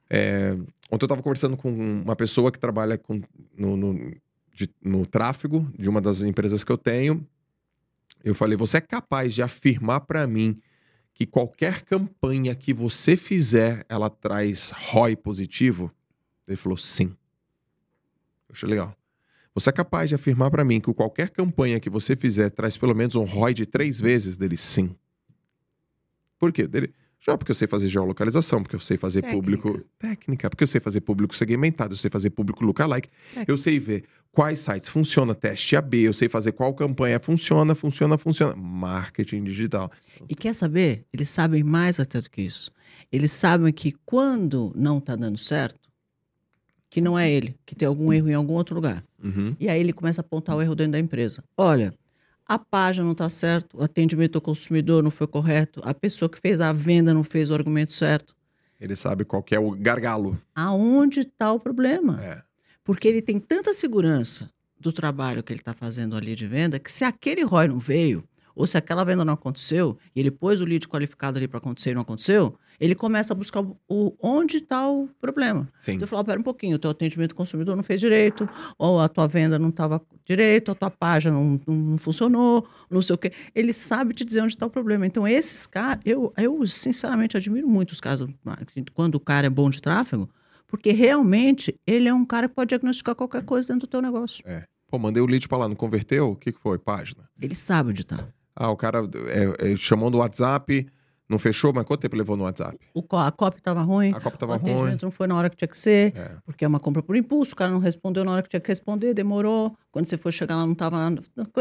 É, ontem eu estava conversando com uma pessoa que trabalha com, no, no, de- no tráfego de uma das empresas que eu tenho. Eu falei: você é capaz de afirmar para mim que qualquer campanha que você fizer, ela traz ROI positivo? Ele falou: sim. Eu achei legal. Você é capaz de afirmar para mim que qualquer campanha que você fizer traz pelo menos um ROI de três vezes? Dele, sim. Por quê? Dele, já porque eu sei fazer geolocalização, porque eu sei fazer Técnica. público técnica, porque eu sei fazer público segmentado, eu sei fazer público lookalike, Técnica. eu sei ver quais sites funciona, teste AB, eu sei fazer qual campanha funciona, funciona, funciona. Marketing digital. E quer saber? Eles sabem mais até do que isso. Eles sabem que quando não está dando certo, que não é ele, que tem algum erro em algum outro lugar. Uhum. E aí ele começa a apontar o erro dentro da empresa. Olha, a página não está certo, o atendimento ao consumidor não foi correto, a pessoa que fez a venda não fez o argumento certo. Ele sabe qual que é o gargalo. Aonde está o problema? É. Porque ele tem tanta segurança do trabalho que ele está fazendo ali de venda, que se aquele ROI não veio, ou se aquela venda não aconteceu, e ele pôs o lead qualificado ali para acontecer e não aconteceu, ele começa a buscar o, onde está o problema. Sim. Então, eu falo, pera um pouquinho, o teu atendimento ao consumidor não fez direito, ou a tua venda não estava direito, a tua página não, não- não funcionou, não sei o quê. Ele sabe te dizer onde está o problema. Então, esses caras, eu, eu sinceramente admiro muito os casos marketing, quando o cara é bom de tráfego, porque realmente ele é um cara que pode diagnosticar qualquer coisa dentro do teu negócio. Pô, mandei o lead pra lá, não converteu? O que, que foi? Página. Ele sabe onde está. Ah, o cara é, é, chamou no WhatsApp, Não fechou, mas quanto tempo levou no WhatsApp? O, a cópia estava ruim, A copa o tava ruim. atendimento não foi na hora que tinha que ser, É. porque é uma compra por impulso, o cara não respondeu na hora que tinha que responder, demorou. Quando você foi chegar lá, não estava lá.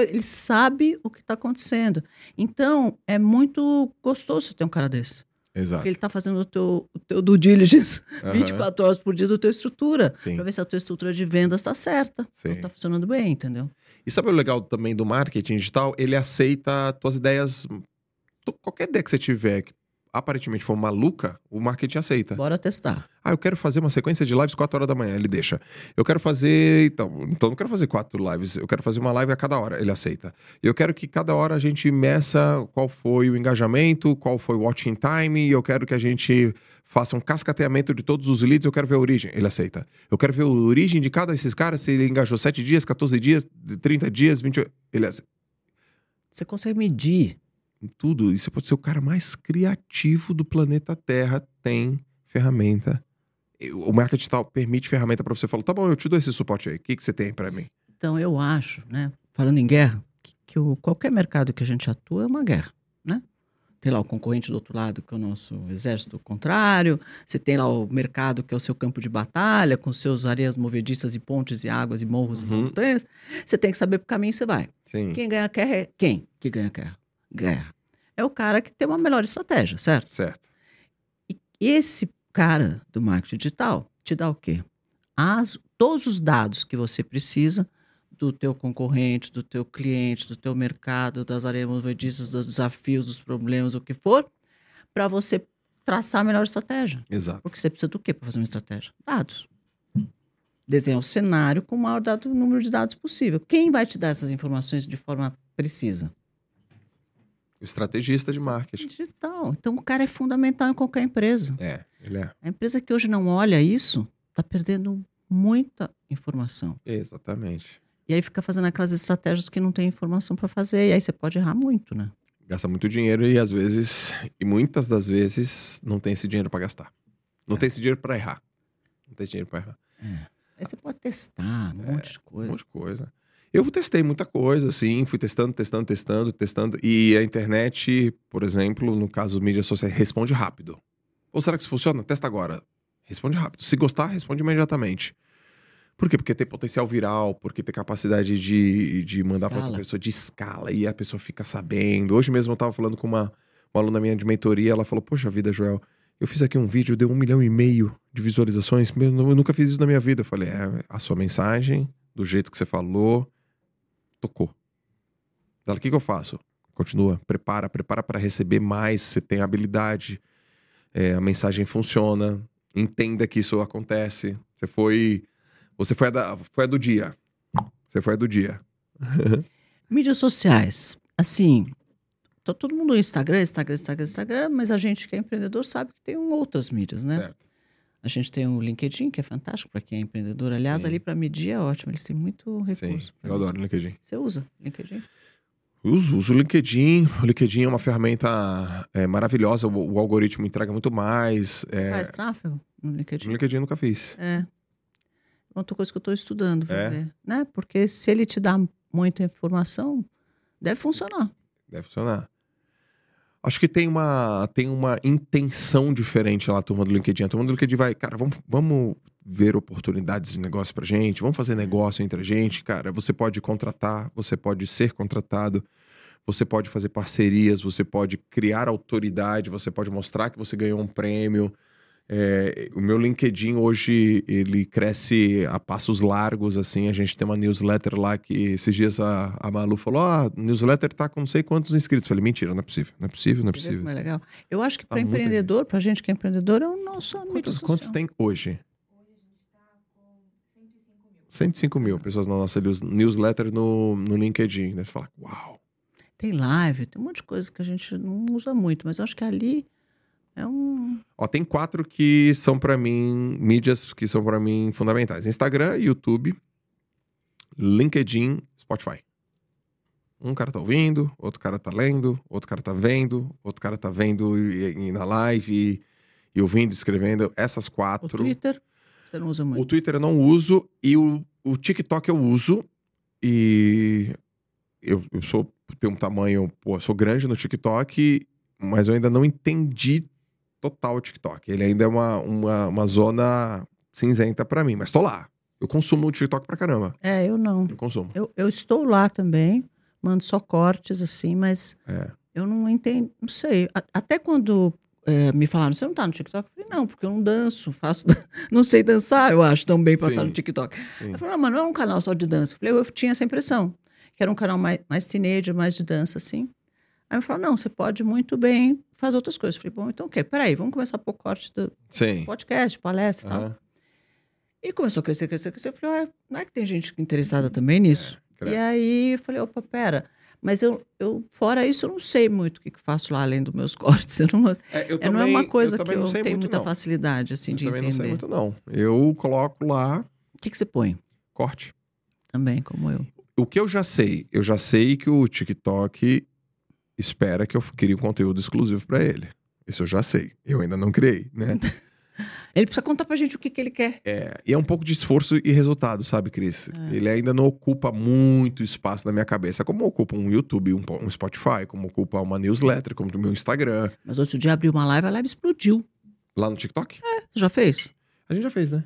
Ele sabe o que está acontecendo. Então, é muito gostoso você ter um cara desse. Exato. Porque ele está fazendo o teu, o teu due diligence Aham. 24 horas por dia da tua estrutura. Para ver se a tua estrutura de vendas está certa. Está funcionando bem, entendeu? E sabe o legal também do marketing digital? Ele aceita tuas ideias. Qualquer ideia que você tiver que aparentemente for maluca, o marketing aceita. Bora testar. Ah, eu quero fazer uma sequência de lives 4 horas da manhã, ele deixa. Eu quero fazer. Então, então eu não quero fazer quatro lives, eu quero fazer uma live a cada hora, ele aceita. Eu quero que cada hora a gente meça qual foi o engajamento, qual foi o watching time, e eu quero que a gente faça um cascateamento de todos os leads, eu quero ver a origem, ele aceita. Eu quero ver a origem de cada desses caras, se ele engajou 7 dias, 14 dias, 30 dias, 28. Ele aceita. Você consegue medir. Tudo. E você pode ser o cara mais criativo do planeta Terra, tem ferramenta. O marketing digital permite ferramenta para você falar, tá bom, eu te dou esse suporte aí. O que, que você tem para mim? Então, eu acho, né, falando em guerra, que, que o, qualquer mercado que a gente atua é uma guerra? Tem lá o concorrente do outro lado, que é o nosso exército contrário. Você tem lá o mercado, que é o seu campo de batalha, com seus areias movediças e pontes e águas e morros e Uhum. montanhas. Você tem que saber pro caminho que você vai. Sim. Quem ganha guerra é quem que ganha guerra? Guerra. É o cara que tem uma melhor estratégia, certo? Certo. E esse cara do marketing digital te dá o quê? As, todos os dados que você precisa do teu concorrente, do teu cliente, do teu mercado, das areias movediças, dos desafios, dos problemas, o que for, para você traçar a melhor estratégia. Exato. Porque você precisa do quê para fazer uma estratégia? Dados. Desenhar o cenário com o maior dado- número de dados possível. Quem vai te dar essas informações de forma precisa? O estrategista de marketing. Digital. Então, o cara é fundamental em qualquer empresa. É, ele é. A empresa que hoje não olha isso está perdendo muita informação. Exatamente. E aí fica fazendo aquelas estratégias que não tem informação para fazer. E aí você pode errar muito, né? Gasta muito dinheiro e às vezes, e muitas das vezes, não tem esse dinheiro para gastar. Não tem esse dinheiro para errar. Não tem esse dinheiro para errar. Aí você pode testar um monte de Um coisa. monte de coisa. Eu testei muita coisa, assim, fui testando, testando, testando, testando. E a internet, por exemplo, no caso dos mídias sociais, responde rápido. Ou será que isso funciona? Testa agora. Responde rápido. Se gostar, responde imediatamente. Por quê? Porque tem potencial viral, porque tem capacidade de, de mandar para outra pessoa de escala e a pessoa fica sabendo. Hoje mesmo eu tava falando com uma, uma aluna minha de mentoria, ela falou: Poxa vida, Joel, eu fiz aqui um vídeo, deu um milhão e meio de visualizações. Eu nunca fiz isso na minha vida. Eu falei: É, a sua mensagem, do jeito que você falou, tocou. Ela, o que, que eu faço? Continua, prepara, prepara para receber mais. Você tem habilidade, é, a mensagem funciona, entenda que isso acontece. Você foi, você foi a, da- foi a do dia. Você foi a do dia. Mídias sociais. Assim, tá todo mundo no Instagram, Instagram, Instagram, Instagram, mas a gente que é empreendedor sabe que tem um outras mídias, né? Certo. A gente tem o LinkedIn, que é fantástico para quem é empreendedor. Aliás, Sim. ali para medir é ótimo. Eles têm muito Sim, recurso. pra eu adoro o LinkedIn. Você usa LinkedIn? Uso, uso o LinkedIn. O LinkedIn é uma ferramenta é, maravilhosa. O, o algoritmo entrega muito mais. É, Faz tráfego no no LinkedIn? LinkedIn eu nunca fiz. É. Outra coisa que eu estou estudando, É? Né? Porque se ele te dá muita informação, deve funcionar. Deve funcionar. Acho que tem uma, tem uma intenção diferente lá, turma do LinkedIn. A turma do LinkedIn vai, cara, vamos, vamos ver oportunidades de negócio pra gente, vamos fazer negócio entre a gente. Cara, você pode contratar, você pode ser contratado, você pode fazer parcerias, você pode criar autoridade, você pode mostrar que você ganhou um prêmio. É, o meu LinkedIn hoje, ele cresce a passos largos, assim, a gente tem uma newsletter lá que esses dias a, a Malu falou, ah, newsletter tá com não sei quantos inscritos. Eu falei, mentira, não é possível, não é possível, não é possível. como é legal? Eu acho que Tá para empreendedor, para gente que é empreendedor, é o nosso mídia Quantos, quantos tem hoje? 105 mil pessoas na nossa news- newsletter no, no LinkedIn. Né? Você fala, uau. Tem live, tem um monte de coisa que a gente não usa muito, mas eu acho que ali é um. Ó, tem quatro que são pra mim, mídias que são pra mim fundamentais: Instagram, YouTube, LinkedIn, Spotify. Um cara tá ouvindo, outro cara tá lendo, outro cara tá vendo, outro cara tá vendo e, e na live e, e ouvindo, escrevendo. Essas O quatro. Twitter, você não usa muito. O Twitter eu não uso e o, o TikTok eu uso. E eu, eu sou tenho um tamanho, pô, eu sou grande no TikTok mas eu ainda não entendi total o TikTok. Ele ainda é uma, uma, uma zona cinzenta pra mim, mas tô lá. Eu consumo o TikTok pra caramba. É, eu não. Eu consumo. Eu, eu estou lá também, mando só cortes assim, mas É. eu não entendo, não sei. A- até quando é, me falaram, você não tá no TikTok? Eu falei, não, porque eu não danço, faço. não sei dançar, eu acho, tão bem pra estar no TikTok. Sim. Eu falei, não, mas não é um canal só de dança. Eu falei, eu tinha essa impressão, que era um canal mais, mais teenager, mais de dança, assim. Aí eu falei, não, você pode muito bem fazer outras coisas. Eu falei, bom, então o quê? Peraí, vamos começar a pôr corte do Sim. podcast, palestra e tal. Aham. E começou a crescer, crescer, crescer. Eu falei, ué, não é que tem gente interessada também nisso? É, e aí eu falei, opa, pera. Mas eu, eu, fora isso, eu não sei muito o que, que faço lá além dos meus cortes. Eu não, É, eu é, não é uma coisa que também eu não sei tenho muito, muita não. facilidade, assim, Eu de também não sei entender. muito, não. Eu coloco lá O que, que você põe? corte. Também, como eu. O que eu já sei? Eu já sei que o TikTok espera que eu crie um conteúdo exclusivo pra ele. Isso eu já sei. Eu ainda não criei, né? Ele precisa contar pra gente o que, que ele quer. É, e é um pouco de esforço e resultado, sabe, Cris? É. Ele ainda não ocupa muito espaço na minha cabeça, como ocupa um YouTube, um, um Spotify, como ocupa uma newsletter, como o meu Instagram. Mas outro dia abriu uma live, a live explodiu. Lá no TikTok? Você já fez? A gente já fez, né?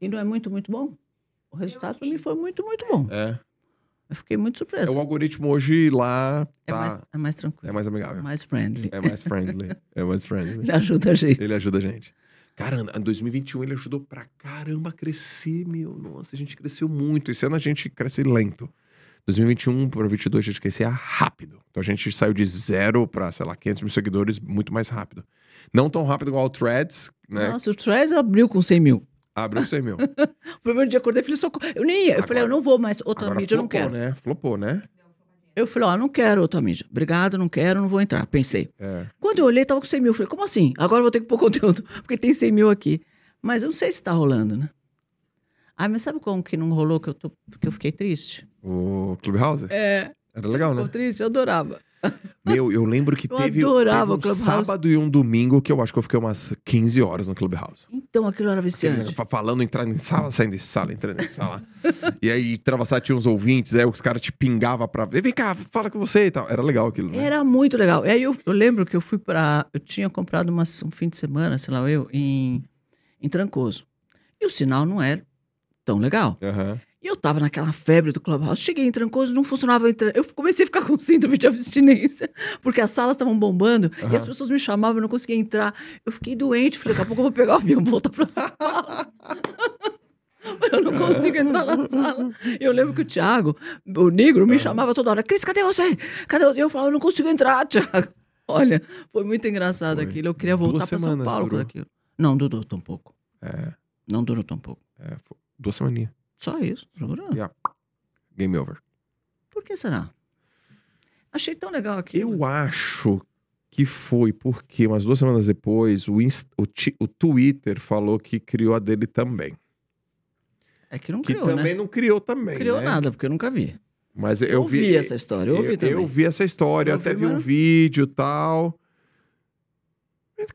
E não é muito, muito bom? O resultado pra mim foi muito, muito bom. É. Eu fiquei muito É, surpresa. o algoritmo hoje lá É, tá. mais, é mais tranquilo. É mais amigável. mais friendly. É mais friendly. É mais friendly. Ele ajuda a gente. Ele ajuda a gente. Cara, em 2021 ele ajudou pra caramba a crescer, meu. Nossa, a gente cresceu muito. Esse ano a gente cresce lento. 2021 para 2022 a gente crescia rápido. Então a gente saiu de zero pra, sei lá, 500 mil seguidores muito mais rápido. Não tão rápido igual o Threads, né? Nossa, o Threads abriu com 100 mil. Abriu 100 mil. O primeiro dia acordei e falei, socorro. Eu nem ia. Eu falei, eu não vou mais. Outra mídia eu não flopou, quero. né? Flopou, né? Eu falei, ó, não quero outra mídia. Obrigado, não quero, não vou entrar. Pensei. É. Quando eu olhei, tava com 100 mil. Eu falei, como assim? Agora eu vou ter que pôr conteúdo, porque tem 100 mil aqui. Mas eu não sei se tá rolando, né? Ah, mas sabe como que não rolou, que eu, tô, que eu fiquei triste? O Clubhouse? É. Era legal, Ficou né? triste, eu adorava. Meu, eu lembro que Eu teve, adorava teve um sábado e um domingo que eu acho que eu fiquei umas 15 horas no Clubhouse. Então aquilo era viciante. Falando, entrando em sala, saindo de sala, entrando em sala. e aí, travassar, tinha uns ouvintes, aí os caras te pingavam pra. Vem cá, fala com você e tal. Era legal aquilo, né? Era muito legal. E aí eu, eu lembro que eu fui pra. Eu tinha comprado umas- um fim de semana, sei lá, eu, em, em Trancoso. E o sinal não era tão legal. Aham. E eu tava naquela febre do Clubhouse. Cheguei em Trancoso, não funcionava. Eu comecei a ficar com síndrome de abstinência, porque as salas estavam bombando e Aham. as pessoas me chamavam, eu não conseguia entrar. Eu fiquei doente, falei, daqui a pouco eu vou pegar o avião e voltar pra São Paulo. eu não consigo entrar na sala. E eu lembro que o Thiago, o negro, me chamava toda hora: Cris, cadê você? Cadê você? E eu falava: eu não consigo entrar, Thiago. Olha, foi muito engraçado Foi. aquilo. Eu queria voltar para São Paulo com durou. aquilo. Não durou tão pouco. É, Não durou tão pouco. é, duas semaninhas. Só isso. Yeah. Game over. Por que será? Achei tão legal aquilo. Eu acho que foi porque umas duas semanas depois o, o, o Twitter falou que criou a dele também. É que não Que criou, também né? não criou também. criou né? nada, porque eu nunca vi. Mas eu, Eu, vi, vi essa história, eu ouvi também. Eu vi essa história, Eu até vi, vi um vídeo e tal.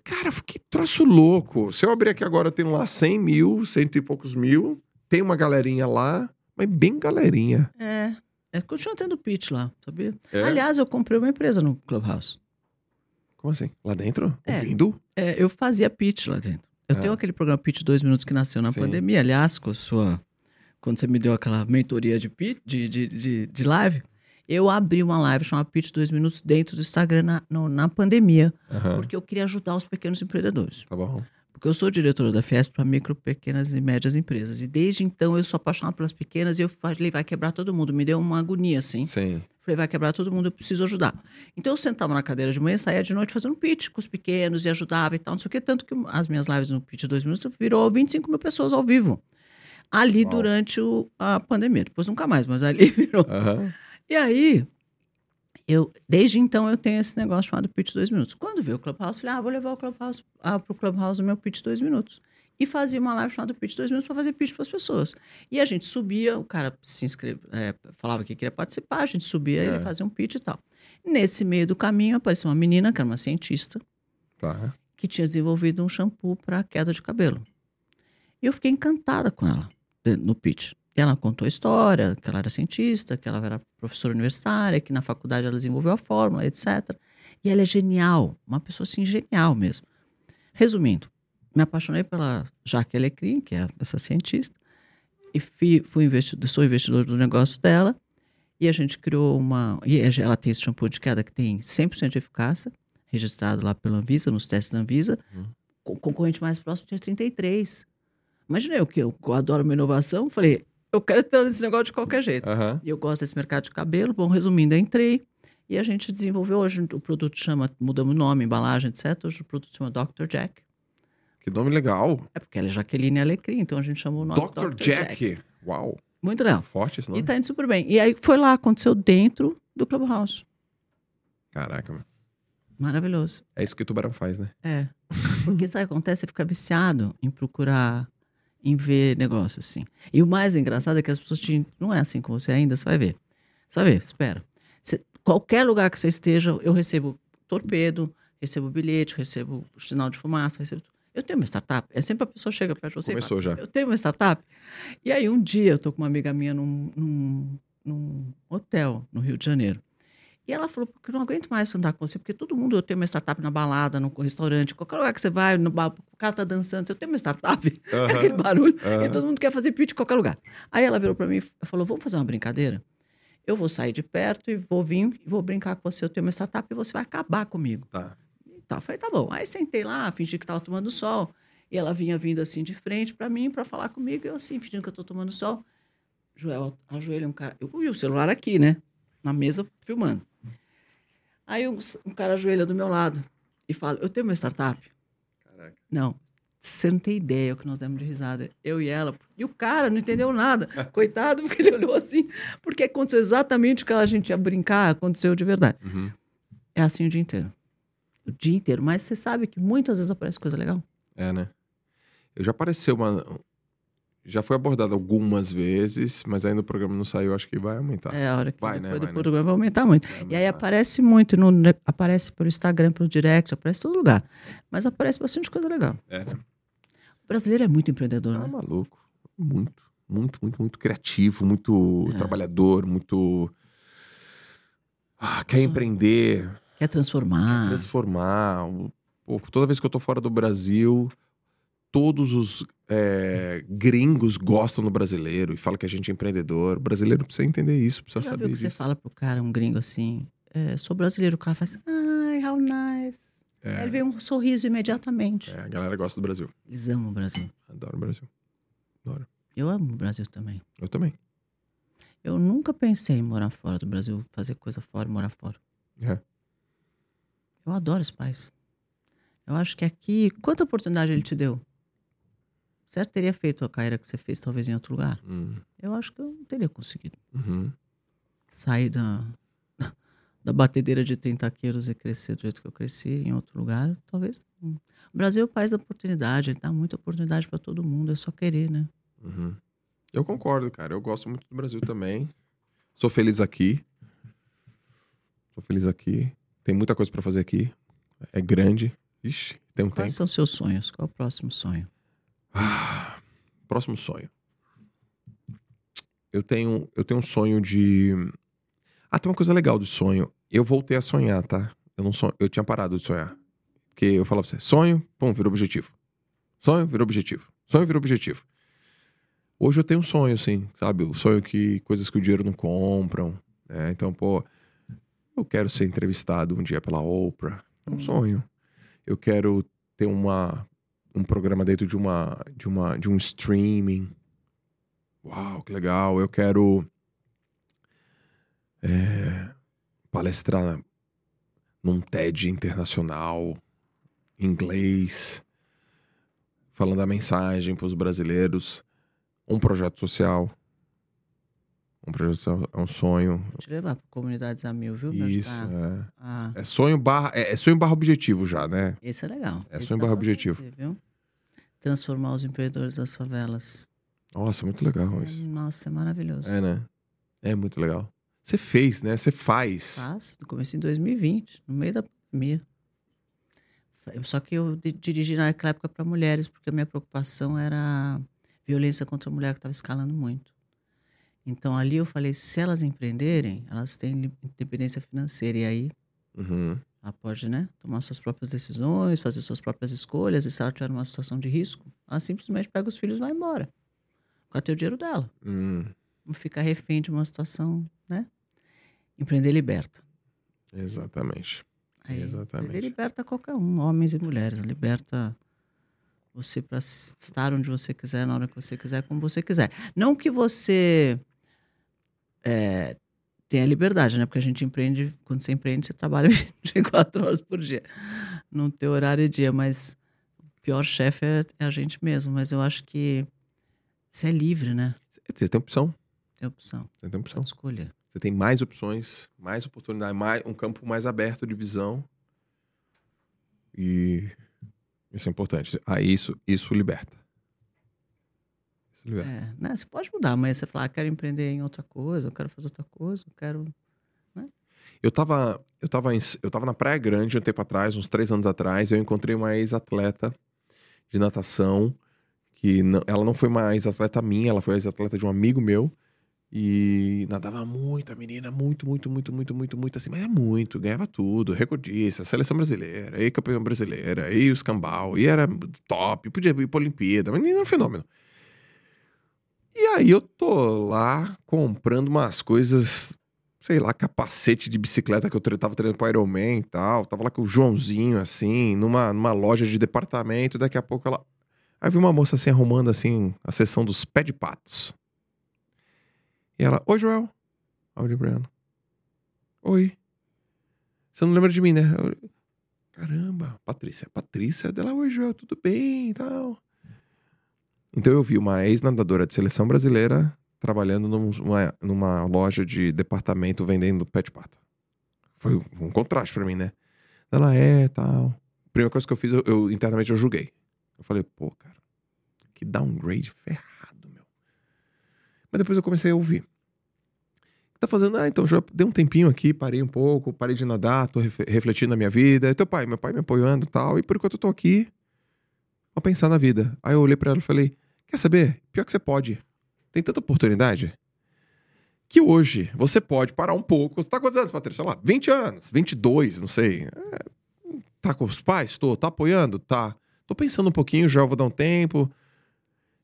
Cara, que troço louco. Se eu abrir aqui agora, tem lá 100 mil, cento e poucos mil. Tem uma galerinha lá, mas bem galerinha. É. é. Continua tendo pitch lá, sabia? É? Aliás, eu comprei uma empresa no Clubhouse. Como assim? Lá dentro? É. Ouvindo? É, eu fazia pitch lá dentro. Eu É. tenho aquele programa Pitch Dois Minutos que nasceu na Sim. pandemia. Aliás, com a sua. Quando você me deu aquela mentoria de, pitch, de, de, de, de live, eu abri uma live chamada Pitch Dois Minutos dentro do Instagram na, no- na pandemia, Aham. porque eu queria ajudar os pequenos empreendedores. Tá bom. Porque eu sou diretora da Fiesp para micro, pequenas e médias empresas. E desde então eu sou apaixonada pelas pequenas e eu falei, vai quebrar todo mundo. Me deu uma agonia, assim. Sim. Falei, vai quebrar todo mundo, eu preciso ajudar. Então eu sentava na cadeira de manhã, saía de noite fazendo pitch com os pequenos e ajudava e tal, não sei o quê. Tanto que as minhas lives no pitch de dois minutos virou 25 mil pessoas ao vivo. Ali Uau. durante o- a pandemia. Depois nunca mais, mas ali virou. Aham. E aí, eu, desde então eu tenho esse negócio chamado Pitch Dois Minutos. Quando veio o Clubhouse, falei, ah, vou levar o Clubhouse ah, pro Clubhouse o meu Pitch Dois Minutos. E fazia uma live chamada Pitch Dois Minutos para fazer pitch para as pessoas. E a gente subia, o cara se inscreve, é, falava que queria participar, a gente subia, É. ele fazia um pitch e tal. Nesse meio do caminho apareceu uma menina, que era uma cientista, Tá. que tinha desenvolvido um shampoo para queda de cabelo. E eu fiquei encantada com ela no pitch. E ela contou a história, que ela era cientista, que ela era professora universitária, que na faculdade ela desenvolveu a fórmula, etc. E ela é genial, uma pessoa assim, genial mesmo. Resumindo, me apaixonei pela Jaque Alecrim, que é essa cientista, e fui, fui investidor, sou investidor do negócio dela, e a gente criou uma. E ela tem esse shampoo de queda que tem 100% de eficácia, registrado lá pela Anvisa, nos testes da Anvisa. Uhum. O concorrente mais próximo tinha 33. Imaginei o que eu, eu adoro uma inovação, falei, eu quero ter esse negócio de qualquer jeito. Aham. E eu gosto desse mercado de cabelo. Bom, resumindo, eu entrei e a gente desenvolveu. Hoje o produto chama, mudamos o nome, embalagem, etc. Hoje o produto chama Dr. Jack. Que nome legal. É porque ela é Jaqueline Alecrim, então a gente chamou o nome Dr. Jack. Uau. Muito legal. Forte esse E nome. tá indo super bem. E aí foi lá, aconteceu dentro do Clubhouse. Caraca, meu. Maravilhoso. É isso que o tubarão faz, né? É. Porque sabe o que acontece? Você fica viciado em procurar, em ver negócio assim. E o mais engraçado é que as pessoas te. Não é assim com você ainda, você vai ver. Você vai ver, espera. Você- qualquer lugar que você esteja, eu recebo torpedo, recebo bilhete, recebo sinal de fumaça, recebo. Eu tenho uma startup. É sempre a pessoa chega perto de você e fala, Começou já. eu tenho uma startup. E aí, um dia, eu tô com uma amiga minha num, num, num hotel no Rio de Janeiro. E ela falou, porque eu não aguento mais andar com você, porque todo mundo, eu tenho uma startup na balada, no restaurante, qualquer lugar que você vai, no bar, o cara tá dançando, eu tenho uma startup, Aham. aquele barulho, Aham. e todo mundo quer fazer pitch em qualquer lugar. Aí ela virou para mim e falou, vamos fazer uma brincadeira? Eu vou sair de perto e vou vir e vou brincar com você, eu tenho uma startup e você vai acabar comigo. Tá. E. Eu Falei, tá bom. Aí sentei lá, fingi que estava tomando sol. E ela vinha vindo assim de frente para mim para falar comigo. E eu assim, fingindo que eu tô tomando sol. Joel, ajoelha um cara. Eu vi o celular aqui, né? Na mesa, filmando. Aí um, um cara ajoelha do meu lado e fala: Eu tenho uma startup. Caraca. Não, você não tem ideia o que nós demos de risada. Eu e ela. E o cara não entendeu nada. Coitado, porque ele olhou assim. Porque aconteceu exatamente o que a gente ia brincar, aconteceu de verdade. Uhum. É assim o dia inteiro. O dia inteiro. Mas você sabe que muitas vezes aparece coisa legal. É, né? Eu já apareceu uma. Já foi abordado algumas vezes, mas ainda o programa não saiu, acho que vai aumentar. É a hora que Vai, né? depois Vai, do né? programa vai aumentar muito. Vai E aí aumentar. aparece muito, no, aparece pelo Instagram, pelo direct, aparece em todo lugar. Mas aparece bastante coisa legal. É, né? O brasileiro é muito empreendedor, Tá né? maluco. Muito, muito, muito, muito criativo, muito É. trabalhador, muito. Ah, quer empreender, Quer transformar. transformar. O- pô, toda vez que eu tô fora do Brasil, todos os é, gringos gostam do brasileiro e falam que a gente é empreendedor. O brasileiro precisa entender isso, precisa Já saber viu que você disso. fala pro cara, um gringo assim, é, sou brasileiro, o cara faz, ai, how nice. Aí É, ele vem um sorriso imediatamente. é, a galera gosta do Brasil. Eles amam o Brasil. Adoro o Brasil. Eu amo o Brasil também. Eu também. Eu nunca pensei em morar fora do Brasil, fazer coisa fora e morar fora. É. Eu adoro esse país. Eu acho que aqui, quanta oportunidade ele te deu? Você teria feito a carreira que você fez talvez em outro lugar? Hum, Eu acho que eu não teria conseguido uhum. sair da, da batedeira de tentaqueiros e crescer do jeito que eu cresci em outro lugar. Talvez não. O Brasil é o país da oportunidade, ele dá muita oportunidade para todo mundo, é só querer, né? Uhum. Eu concordo, cara. Eu gosto muito do Brasil também. Sou feliz aqui. Sou feliz aqui. Tem muita coisa pra fazer aqui. É grande. Ixi, tem um Quais tempo. são seus sonhos? Qual é o próximo sonho? Ah, próximo sonho. Eu tenho, eu tenho um sonho de. Ah, tem uma coisa legal do sonho. Eu voltei a sonhar, tá? Eu não sonho, eu tinha parado de sonhar. Porque eu falava pra você, sonho, pum, virou objetivo. Sonho, virou objetivo. Sonho, virou objetivo. Hoje eu tenho um sonho, assim, sabe? O sonho que coisas que o dinheiro não compram. né? Então, pô, eu quero ser entrevistado um dia pela Oprah. É um Hum. sonho. Eu quero ter uma, um programa dentro de uma, de uma de um streaming. Uau, que legal. Eu quero é, palestrar num TED internacional, inglês, falando a mensagem para os brasileiros. Um projeto social. Um projeto social é um sonho. Vou te levar para comunidades a mil, viu? Isso, é. É sonho barra, é, é sonho barra objetivo já, né? Esse é legal. É Esse sonho barra objetivo. viu? Transformar os empreendedores das favelas. Nossa, muito legal É, isso. nossa, é maravilhoso. É, né? É muito legal. Você fez, né? Você faz. Faço, começo em 2020, no meio da pandemia. Só que eu di- dirigi naquela época para mulheres, porque a minha preocupação era violência contra a mulher que estava escalando muito. Então ali eu falei, se elas empreenderem, elas têm independência financeira. E aí Uhum. Ela pode, né, tomar suas próprias decisões, fazer suas próprias escolhas. E se ela tiver numa situação de risco, ela simplesmente pega os filhos e vai embora. Com o dinheiro dela. Hum, Não fica refém de uma situação, né? Empreender liberta. exatamente. Aí, Exatamente. Empreender liberta qualquer um, homens e mulheres. Liberta você para estar onde você quiser, na hora que você quiser, como você quiser. Não que você é, tenha liberdade, né? Porque a gente empreende, quando você empreende, você trabalha 24 horas por dia. Não tem horário e dia, mas o pior chefe é, é a gente mesmo. Mas eu acho que você é livre, né? Você tem opção. Tem opção, Você tem opção. pode escolher. Você tem mais opções, mais oportunidade, mais, um campo mais aberto de visão. E isso é importante. Aí isso, isso liberta. Isso liberta. É, né? Você pode mudar, mas você falar, ah, quero empreender em outra coisa, eu quero fazer outra coisa, eu quero. Eu tava, eu, tava em- eu tava na Praia Grande um tempo atrás, uns três anos atrás, e eu encontrei uma ex-atleta de natação, que não- ela não foi uma ex-atleta minha, ela foi ex-atleta de um amigo meu, e nadava muito, a menina, muito, muito, muito, muito, muito, muito, assim, mas é muito, ganhava tudo, recordista, seleção brasileira, e campeã brasileira, e os cambal, e era top, podia ir pra Olimpíada, a menina era um fenômeno. E aí eu tô lá comprando umas coisas sei lá, capacete de bicicleta que eu tava treinando pro Ironman e tal. Tava lá com o Joãozinho, assim, numa, numa loja de departamento. Daqui a pouco ela. Aí vi uma moça assim arrumando assim a seção dos pé de patos. E ela, oi, Joel. Aí eu. Oi. Você não lembra de mim, né? Eu, Caramba, Patrícia. Patrícia dela, oi, Joel, tudo bem e tal. Então eu vi uma ex-nadadora de seleção brasileira trabalhando num- numa, numa loja de departamento vendendo pet pato. Foi um contraste pra mim, né? Ela é, tal. Primeira coisa que eu fiz, eu, eu- internamente eu julguei. Eu falei, pô, cara, que downgrade ferrado, meu. Mas depois eu comecei a ouvir. Tá fazendo? Ah, então já dei um tempinho aqui, parei um pouco, parei de nadar, tô ref- refletindo na minha vida. E teu pai, meu pai me apoiando e tal. E por enquanto eu tô aqui, pra pensar na vida. Aí eu olhei pra ela e falei, quer saber? Pior que você pode tem tanta oportunidade que hoje você pode parar um pouco. Você tá quantos anos, Patrícia? Sei lá, 20 anos, 22, não sei. É, tá com os pais? Tô. Tá apoiando? Tá. Tô pensando um pouquinho, já vou dar um tempo.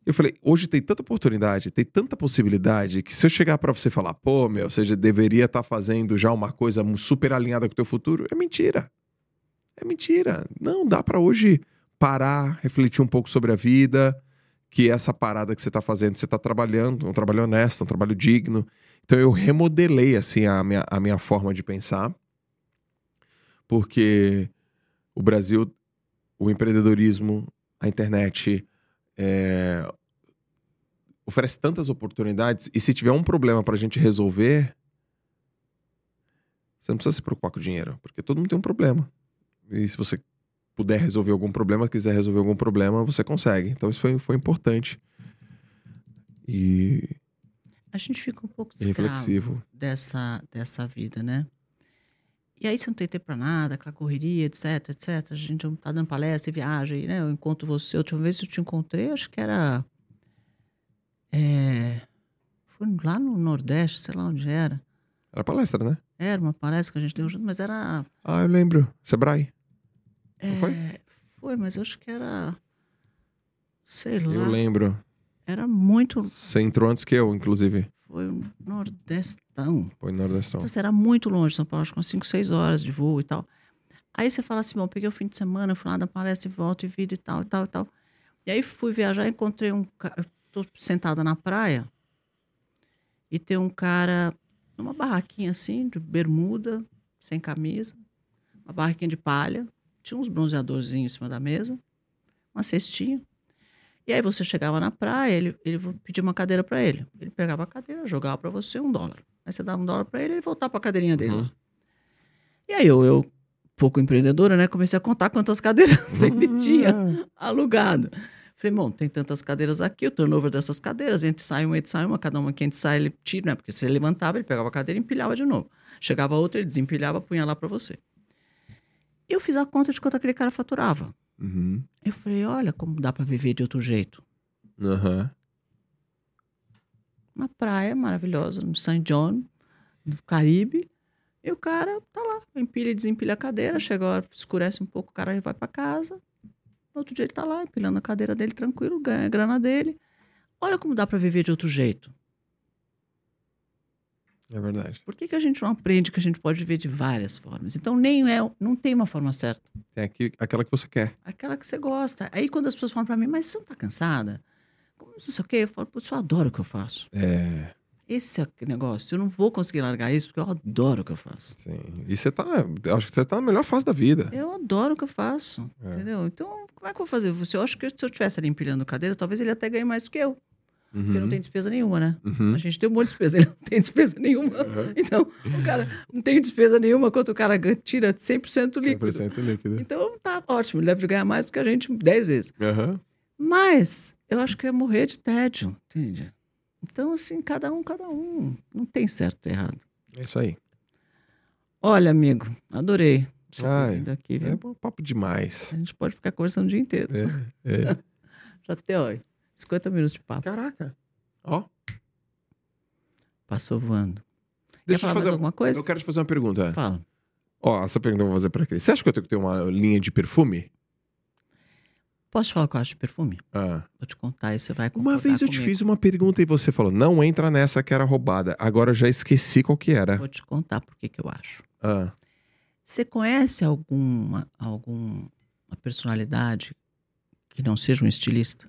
Eu falei, hoje tem tanta oportunidade, tem tanta possibilidade, que se eu chegar pra você falar, pô, meu, você deveria estar fazendo já uma coisa super alinhada com o teu futuro, é mentira. É mentira. Não, dá pra hoje parar, refletir um pouco sobre a vida, que essa parada que você tá fazendo, você tá trabalhando, um trabalho honesto, um trabalho digno. Então eu remodelei assim a minha, a minha forma de pensar, porque o Brasil, o empreendedorismo, a internet é, oferece tantas oportunidades e se tiver um problema pra gente resolver, você não precisa se preocupar com o dinheiro, porque todo mundo tem um problema. E se você puder resolver algum problema, quiser resolver algum problema, você consegue. Então isso foi, foi importante. E, A gente fica um pouco reflexivo. dessa, dessa vida, né? E aí você não tem tempo pra nada, aquela correria, etc, etc. A gente não tá dando palestra e viaja, e, né? Eu encontro você. A última vez que eu te encontrei, acho que era. É, foi lá no Nordeste, sei lá onde era. Era palestra, né? Era uma palestra que a gente deu junto, mas era. Ah, eu lembro. Sebrae. Não foi? é, Foi, mas eu acho que era. Sei lá. Eu lembro. Era muito. Você entrou antes que eu, inclusive. Foi Nordestão. Foi no Nordestão. Então, assim, era muito longe São Paulo, acho que umas 5, 6 horas de voo e tal. Aí você fala assim, bom, peguei o fim de semana, fui lá na palestra e volto e vídeo e tal, e tal, e tal. E aí fui viajar, encontrei um cara, tô sentada na praia e tem um cara numa barraquinha assim, de bermuda, sem camisa, uma barraquinha de palha, tinha uns bronzeadorzinhos em cima da mesa, uma cestinha. E aí você chegava na praia, ele, ele pedia uma cadeira para ele. Ele pegava a cadeira, jogava para você um dólar. Aí você dava um dólar para ele e ele voltava para a cadeirinha dele. Uhum. E aí eu, eu, pouco empreendedora, né, comecei a contar quantas cadeiras ele tinha alugado. Falei, bom, tem tantas cadeiras aqui, o turnover dessas cadeiras, entre sai uma, entre sai uma, cada uma que entre sai, ele tira, né? Porque se ele levantava, ele pegava a cadeira e empilhava de novo. Chegava outra, ele desempilhava, punha lá para você. Eu fiz a conta de quanto aquele cara faturava. Uhum. Eu falei, olha como dá para viver de outro jeito. Aham. Uma praia maravilhosa, no St. John, do Caribe. E o cara tá lá, empilha e desempilha a cadeira, chega a hora, escurece um pouco, o cara vai para casa. No outro dia ele tá lá, empilhando a cadeira dele tranquilo, ganha a grana dele. Olha como dá para viver de outro jeito. É verdade. Por que, que a gente não aprende que a gente pode viver de várias formas? Então, nem é, não tem uma forma certa. Tem aqui, aquela que você quer. Aquela que você gosta. Aí, quando as pessoas falam para mim, mas você não tá cansada? Como não sei o quê? Eu falo, putz, eu adoro o que eu faço. É. Esse é o negócio. Eu não vou conseguir largar isso porque eu adoro o que eu faço. Sim. E você tá. eu Acho que você tá na melhor fase da vida. Eu adoro o que eu faço. É. Entendeu? Então, como é que eu vou fazer? Eu acho que se eu estivesse ali empilhando cadeira, talvez ele até ganhe mais do que eu. Porque não tem despesa nenhuma, né? Uhum. A gente tem um monte de despesa, ele não tem despesa nenhuma. Uhum. Então, o cara não tem despesa nenhuma, quanto o cara tira 100% líquido. 100% líquido. Então, tá ótimo. Ele deve ganhar mais do que a gente 10 vezes. Mas, eu acho que ia morrer de tédio, entende? Então, assim, cada um, cada um. Não tem certo e errado. É isso aí. Olha, amigo, adorei você ter Ai, vindo aqui, viu? É um papo demais. A gente pode ficar conversando o dia inteiro. É, é. Já tem, ó, 50 minutos de papo. Caraca. Ó. Passou voando. Quer Deixa eu falar te mais fazer. alguma coisa? Eu quero te fazer uma pergunta. Fala. Ó, essa pergunta eu vou fazer pra Cris. Você acha que eu tenho que ter uma linha de perfume? Posso te falar o que eu acho de perfume? Ah. Vou te contar e você vai Uma vez eu te comigo. fiz uma pergunta e você falou: não entra nessa que era roubada. Agora eu já esqueci qual que era. Vou te contar por que que eu acho. Ah. Você conhece alguma, alguma personalidade que não seja um estilista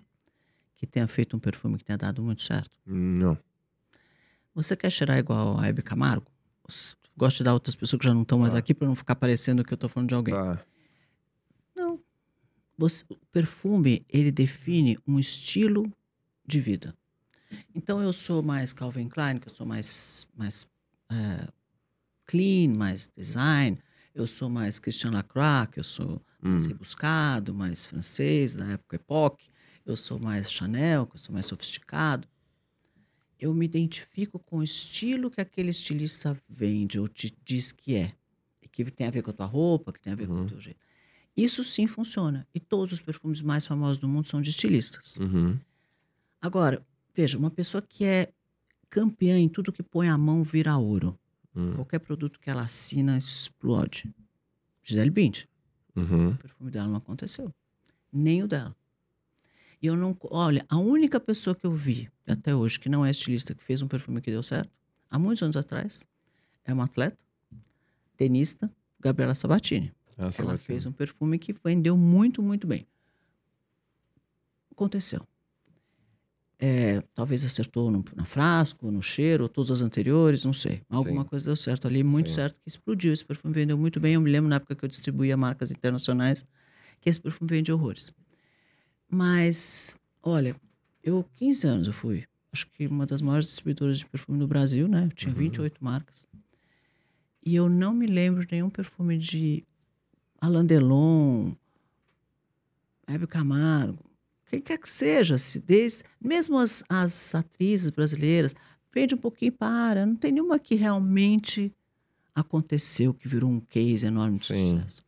que tenha feito um perfume que tenha dado muito certo? Não. Você quer cheirar igual a Hebe Camargo? Gosto de dar outras pessoas que já não estão mais Tá. aqui para não ficar parecendo que eu estou falando de alguém. Tá. Não. Você- o perfume, ele define um estilo de vida. Então, eu sou mais Calvin Klein, que eu sou mais, mais é, clean, mais design. Eu sou mais Christian Lacroix, que eu sou mais Hum. rebuscado, mais francês, da época Epoque. Eu sou mais Chanel, que eu sou mais sofisticado. Eu me identifico com o estilo que aquele estilista vende ou te diz que é. E que tem a ver com a tua roupa, que tem a ver com Uhum. o teu jeito. Isso sim funciona. E todos os perfumes mais famosos do mundo são de estilistas. Uhum. Agora, veja, uma pessoa que é campeã em tudo que põe a mão vira ouro. Hum. Qualquer produto que ela assina explode. Gisele Bündchen. Uhum. O perfume dela não aconteceu. Nem o dela. E eu não. Olha, a única pessoa que eu vi até hoje que não é estilista que fez um perfume que deu certo, há muitos anos atrás, é uma atleta, tenista, Gabriela Sabatini. Ah, Ela Sabatini. fez um perfume que vendeu muito, muito bem. Aconteceu. É, talvez acertou no, na frasco, no cheiro, ou todas as anteriores, não sei. Alguma Sim. coisa deu certo ali, muito Sim. certo, que explodiu. Esse perfume vendeu muito bem. Eu me lembro na época que eu distribuía marcas internacionais, que esse perfume vende horrores. Mas, olha, eu, 15 anos eu fui. Acho que uma das maiores distribuidoras de perfume do Brasil, né? Eu tinha Uhum. 28 marcas. E eu não me lembro de nenhum perfume de Alain Delon, Hebe Camargo, quem quer que seja, se desde, mesmo as, as atrizes brasileiras, vende um pouquinho e para. Não tem nenhuma que realmente aconteceu, que virou um case enorme de Sim. sucesso.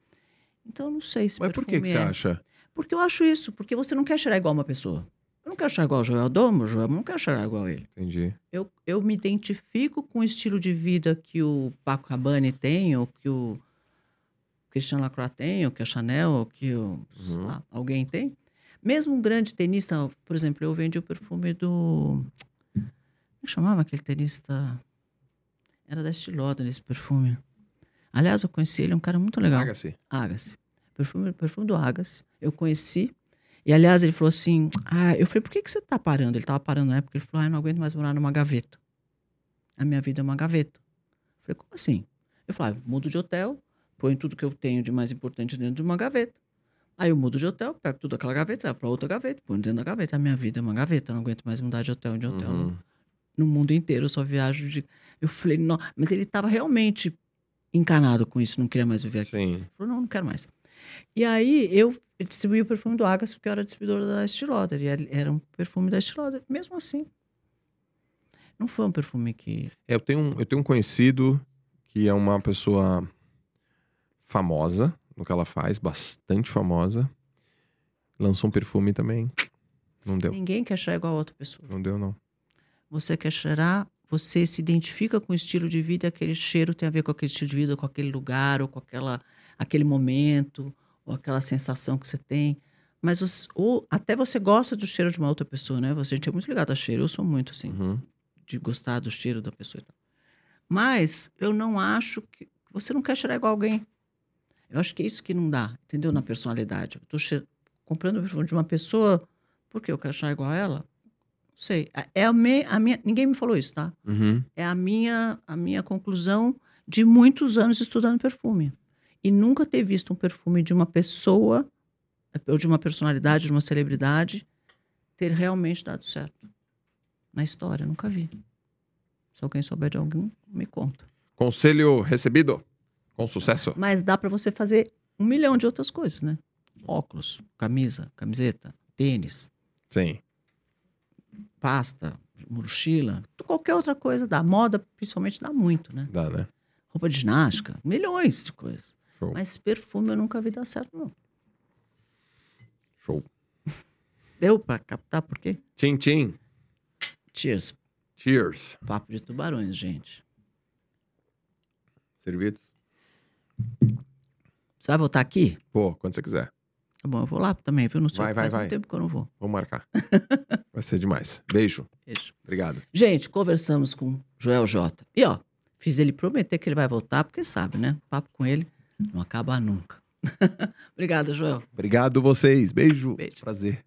Então, não sei se Mas por que, que você é. acha? Porque eu acho isso, porque você não quer cheirar igual uma pessoa. Eu não quero cheirar igual o Joel Domo, Joel não quero cheirar igual ele. Entendi. Eu, eu me identifico com o estilo de vida que o Paco Rabanne tem, ou que o Christian Lacroix tem, ou que a Chanel, ou que o, Uhum. lá, alguém tem. Mesmo um grande tenista, por exemplo, eu vendi o perfume do... Como é que chamava aquele tenista? Era da Estée Lauder esse perfume. Aliás, eu conheci ele, é um cara muito legal. Agassi. Agassi. Perfume, perfume do Agassi. Eu conheci. E, aliás, ele falou assim... Ah, eu falei, por que, que você tá parando? Ele tava parando na época. Ele falou, ah, eu não aguento mais morar numa gaveta. A minha vida é uma gaveta. Eu falei, como assim? Eu falei, ah, mudo de hotel, ponho tudo que eu tenho de mais importante dentro de uma gaveta. Aí eu mudo de hotel, pego tudo daquela gaveta, levo pra outra gaveta, ponho dentro da gaveta. A minha vida é uma gaveta, eu não aguento mais mudar de hotel de hotel. Uhum. No mundo inteiro, eu só viajo de... Eu falei, não... Mas ele tava realmente encanado com isso, não queria mais viver aqui. Sim. Falou, não, não quero mais. E aí eu distribuí o perfume do Agassi porque eu era distribuidora da Estée Lauder. E era um perfume da Estée Lauder. Mesmo assim. Não foi um perfume que... É, Eu tenho, um, eu tenho um conhecido que é uma pessoa famosa no que ela faz, bastante famosa. Lançou um perfume também. Não deu. Ninguém quer cheirar igual a outra pessoa. Não deu, não. Você quer cheirar você se identifica com o estilo de vida, aquele cheiro tem a ver com aquele estilo de vida, com aquele lugar, ou com aquela, aquele momento, ou aquela sensação que você tem. Mas os- ou até você gosta do cheiro de uma outra pessoa, né? Você a gente é muito ligado a cheiro. Eu sou muito assim, Uhum. de gostar do cheiro da pessoa. e tal. Mas eu não acho que você não quer cheirar igual alguém. Eu acho que é isso que não dá, entendeu? Na personalidade. Eu tô che- comprando perfume de uma pessoa porque eu quero cheirar igual a ela. Não sei. É a, me- a minha. Ninguém me falou isso, tá? Uhum. é a minha, a minha conclusão de muitos anos estudando perfume. E nunca ter visto um perfume de uma pessoa, ou de uma personalidade, de uma celebridade, ter realmente dado certo. Na história, nunca vi. Se alguém souber de algum, me conta. Conselho recebido? Com sucesso? Mas dá para você fazer um milhão de outras coisas, né? Óculos, camisa, camiseta, tênis, Sim. pasta, mochila, qualquer outra coisa dá. Moda, principalmente, dá muito, né? Dá, né? roupa de ginástica, milhões de coisas. Show. Mas perfume eu nunca vi dar certo, não. Show. Deu pra captar por quê? Tchim, tchim. Cheers. Cheers. Papo de tubarões, gente. Servido? Você vai voltar aqui? Pô, quando você quiser. Tá bom, eu vou lá também, viu? Não sei, Vai, vai, faz vai. muito tempo que eu não vou. Vamos marcar. Vai ser demais. Beijo. Beijo. Obrigado. Gente, conversamos com Joel J. E ó, fiz ele prometer que ele vai voltar, porque sabe, né? Papo com ele não acaba nunca. Obrigada, Joel. Obrigado vocês. Beijo. Beijo. Prazer.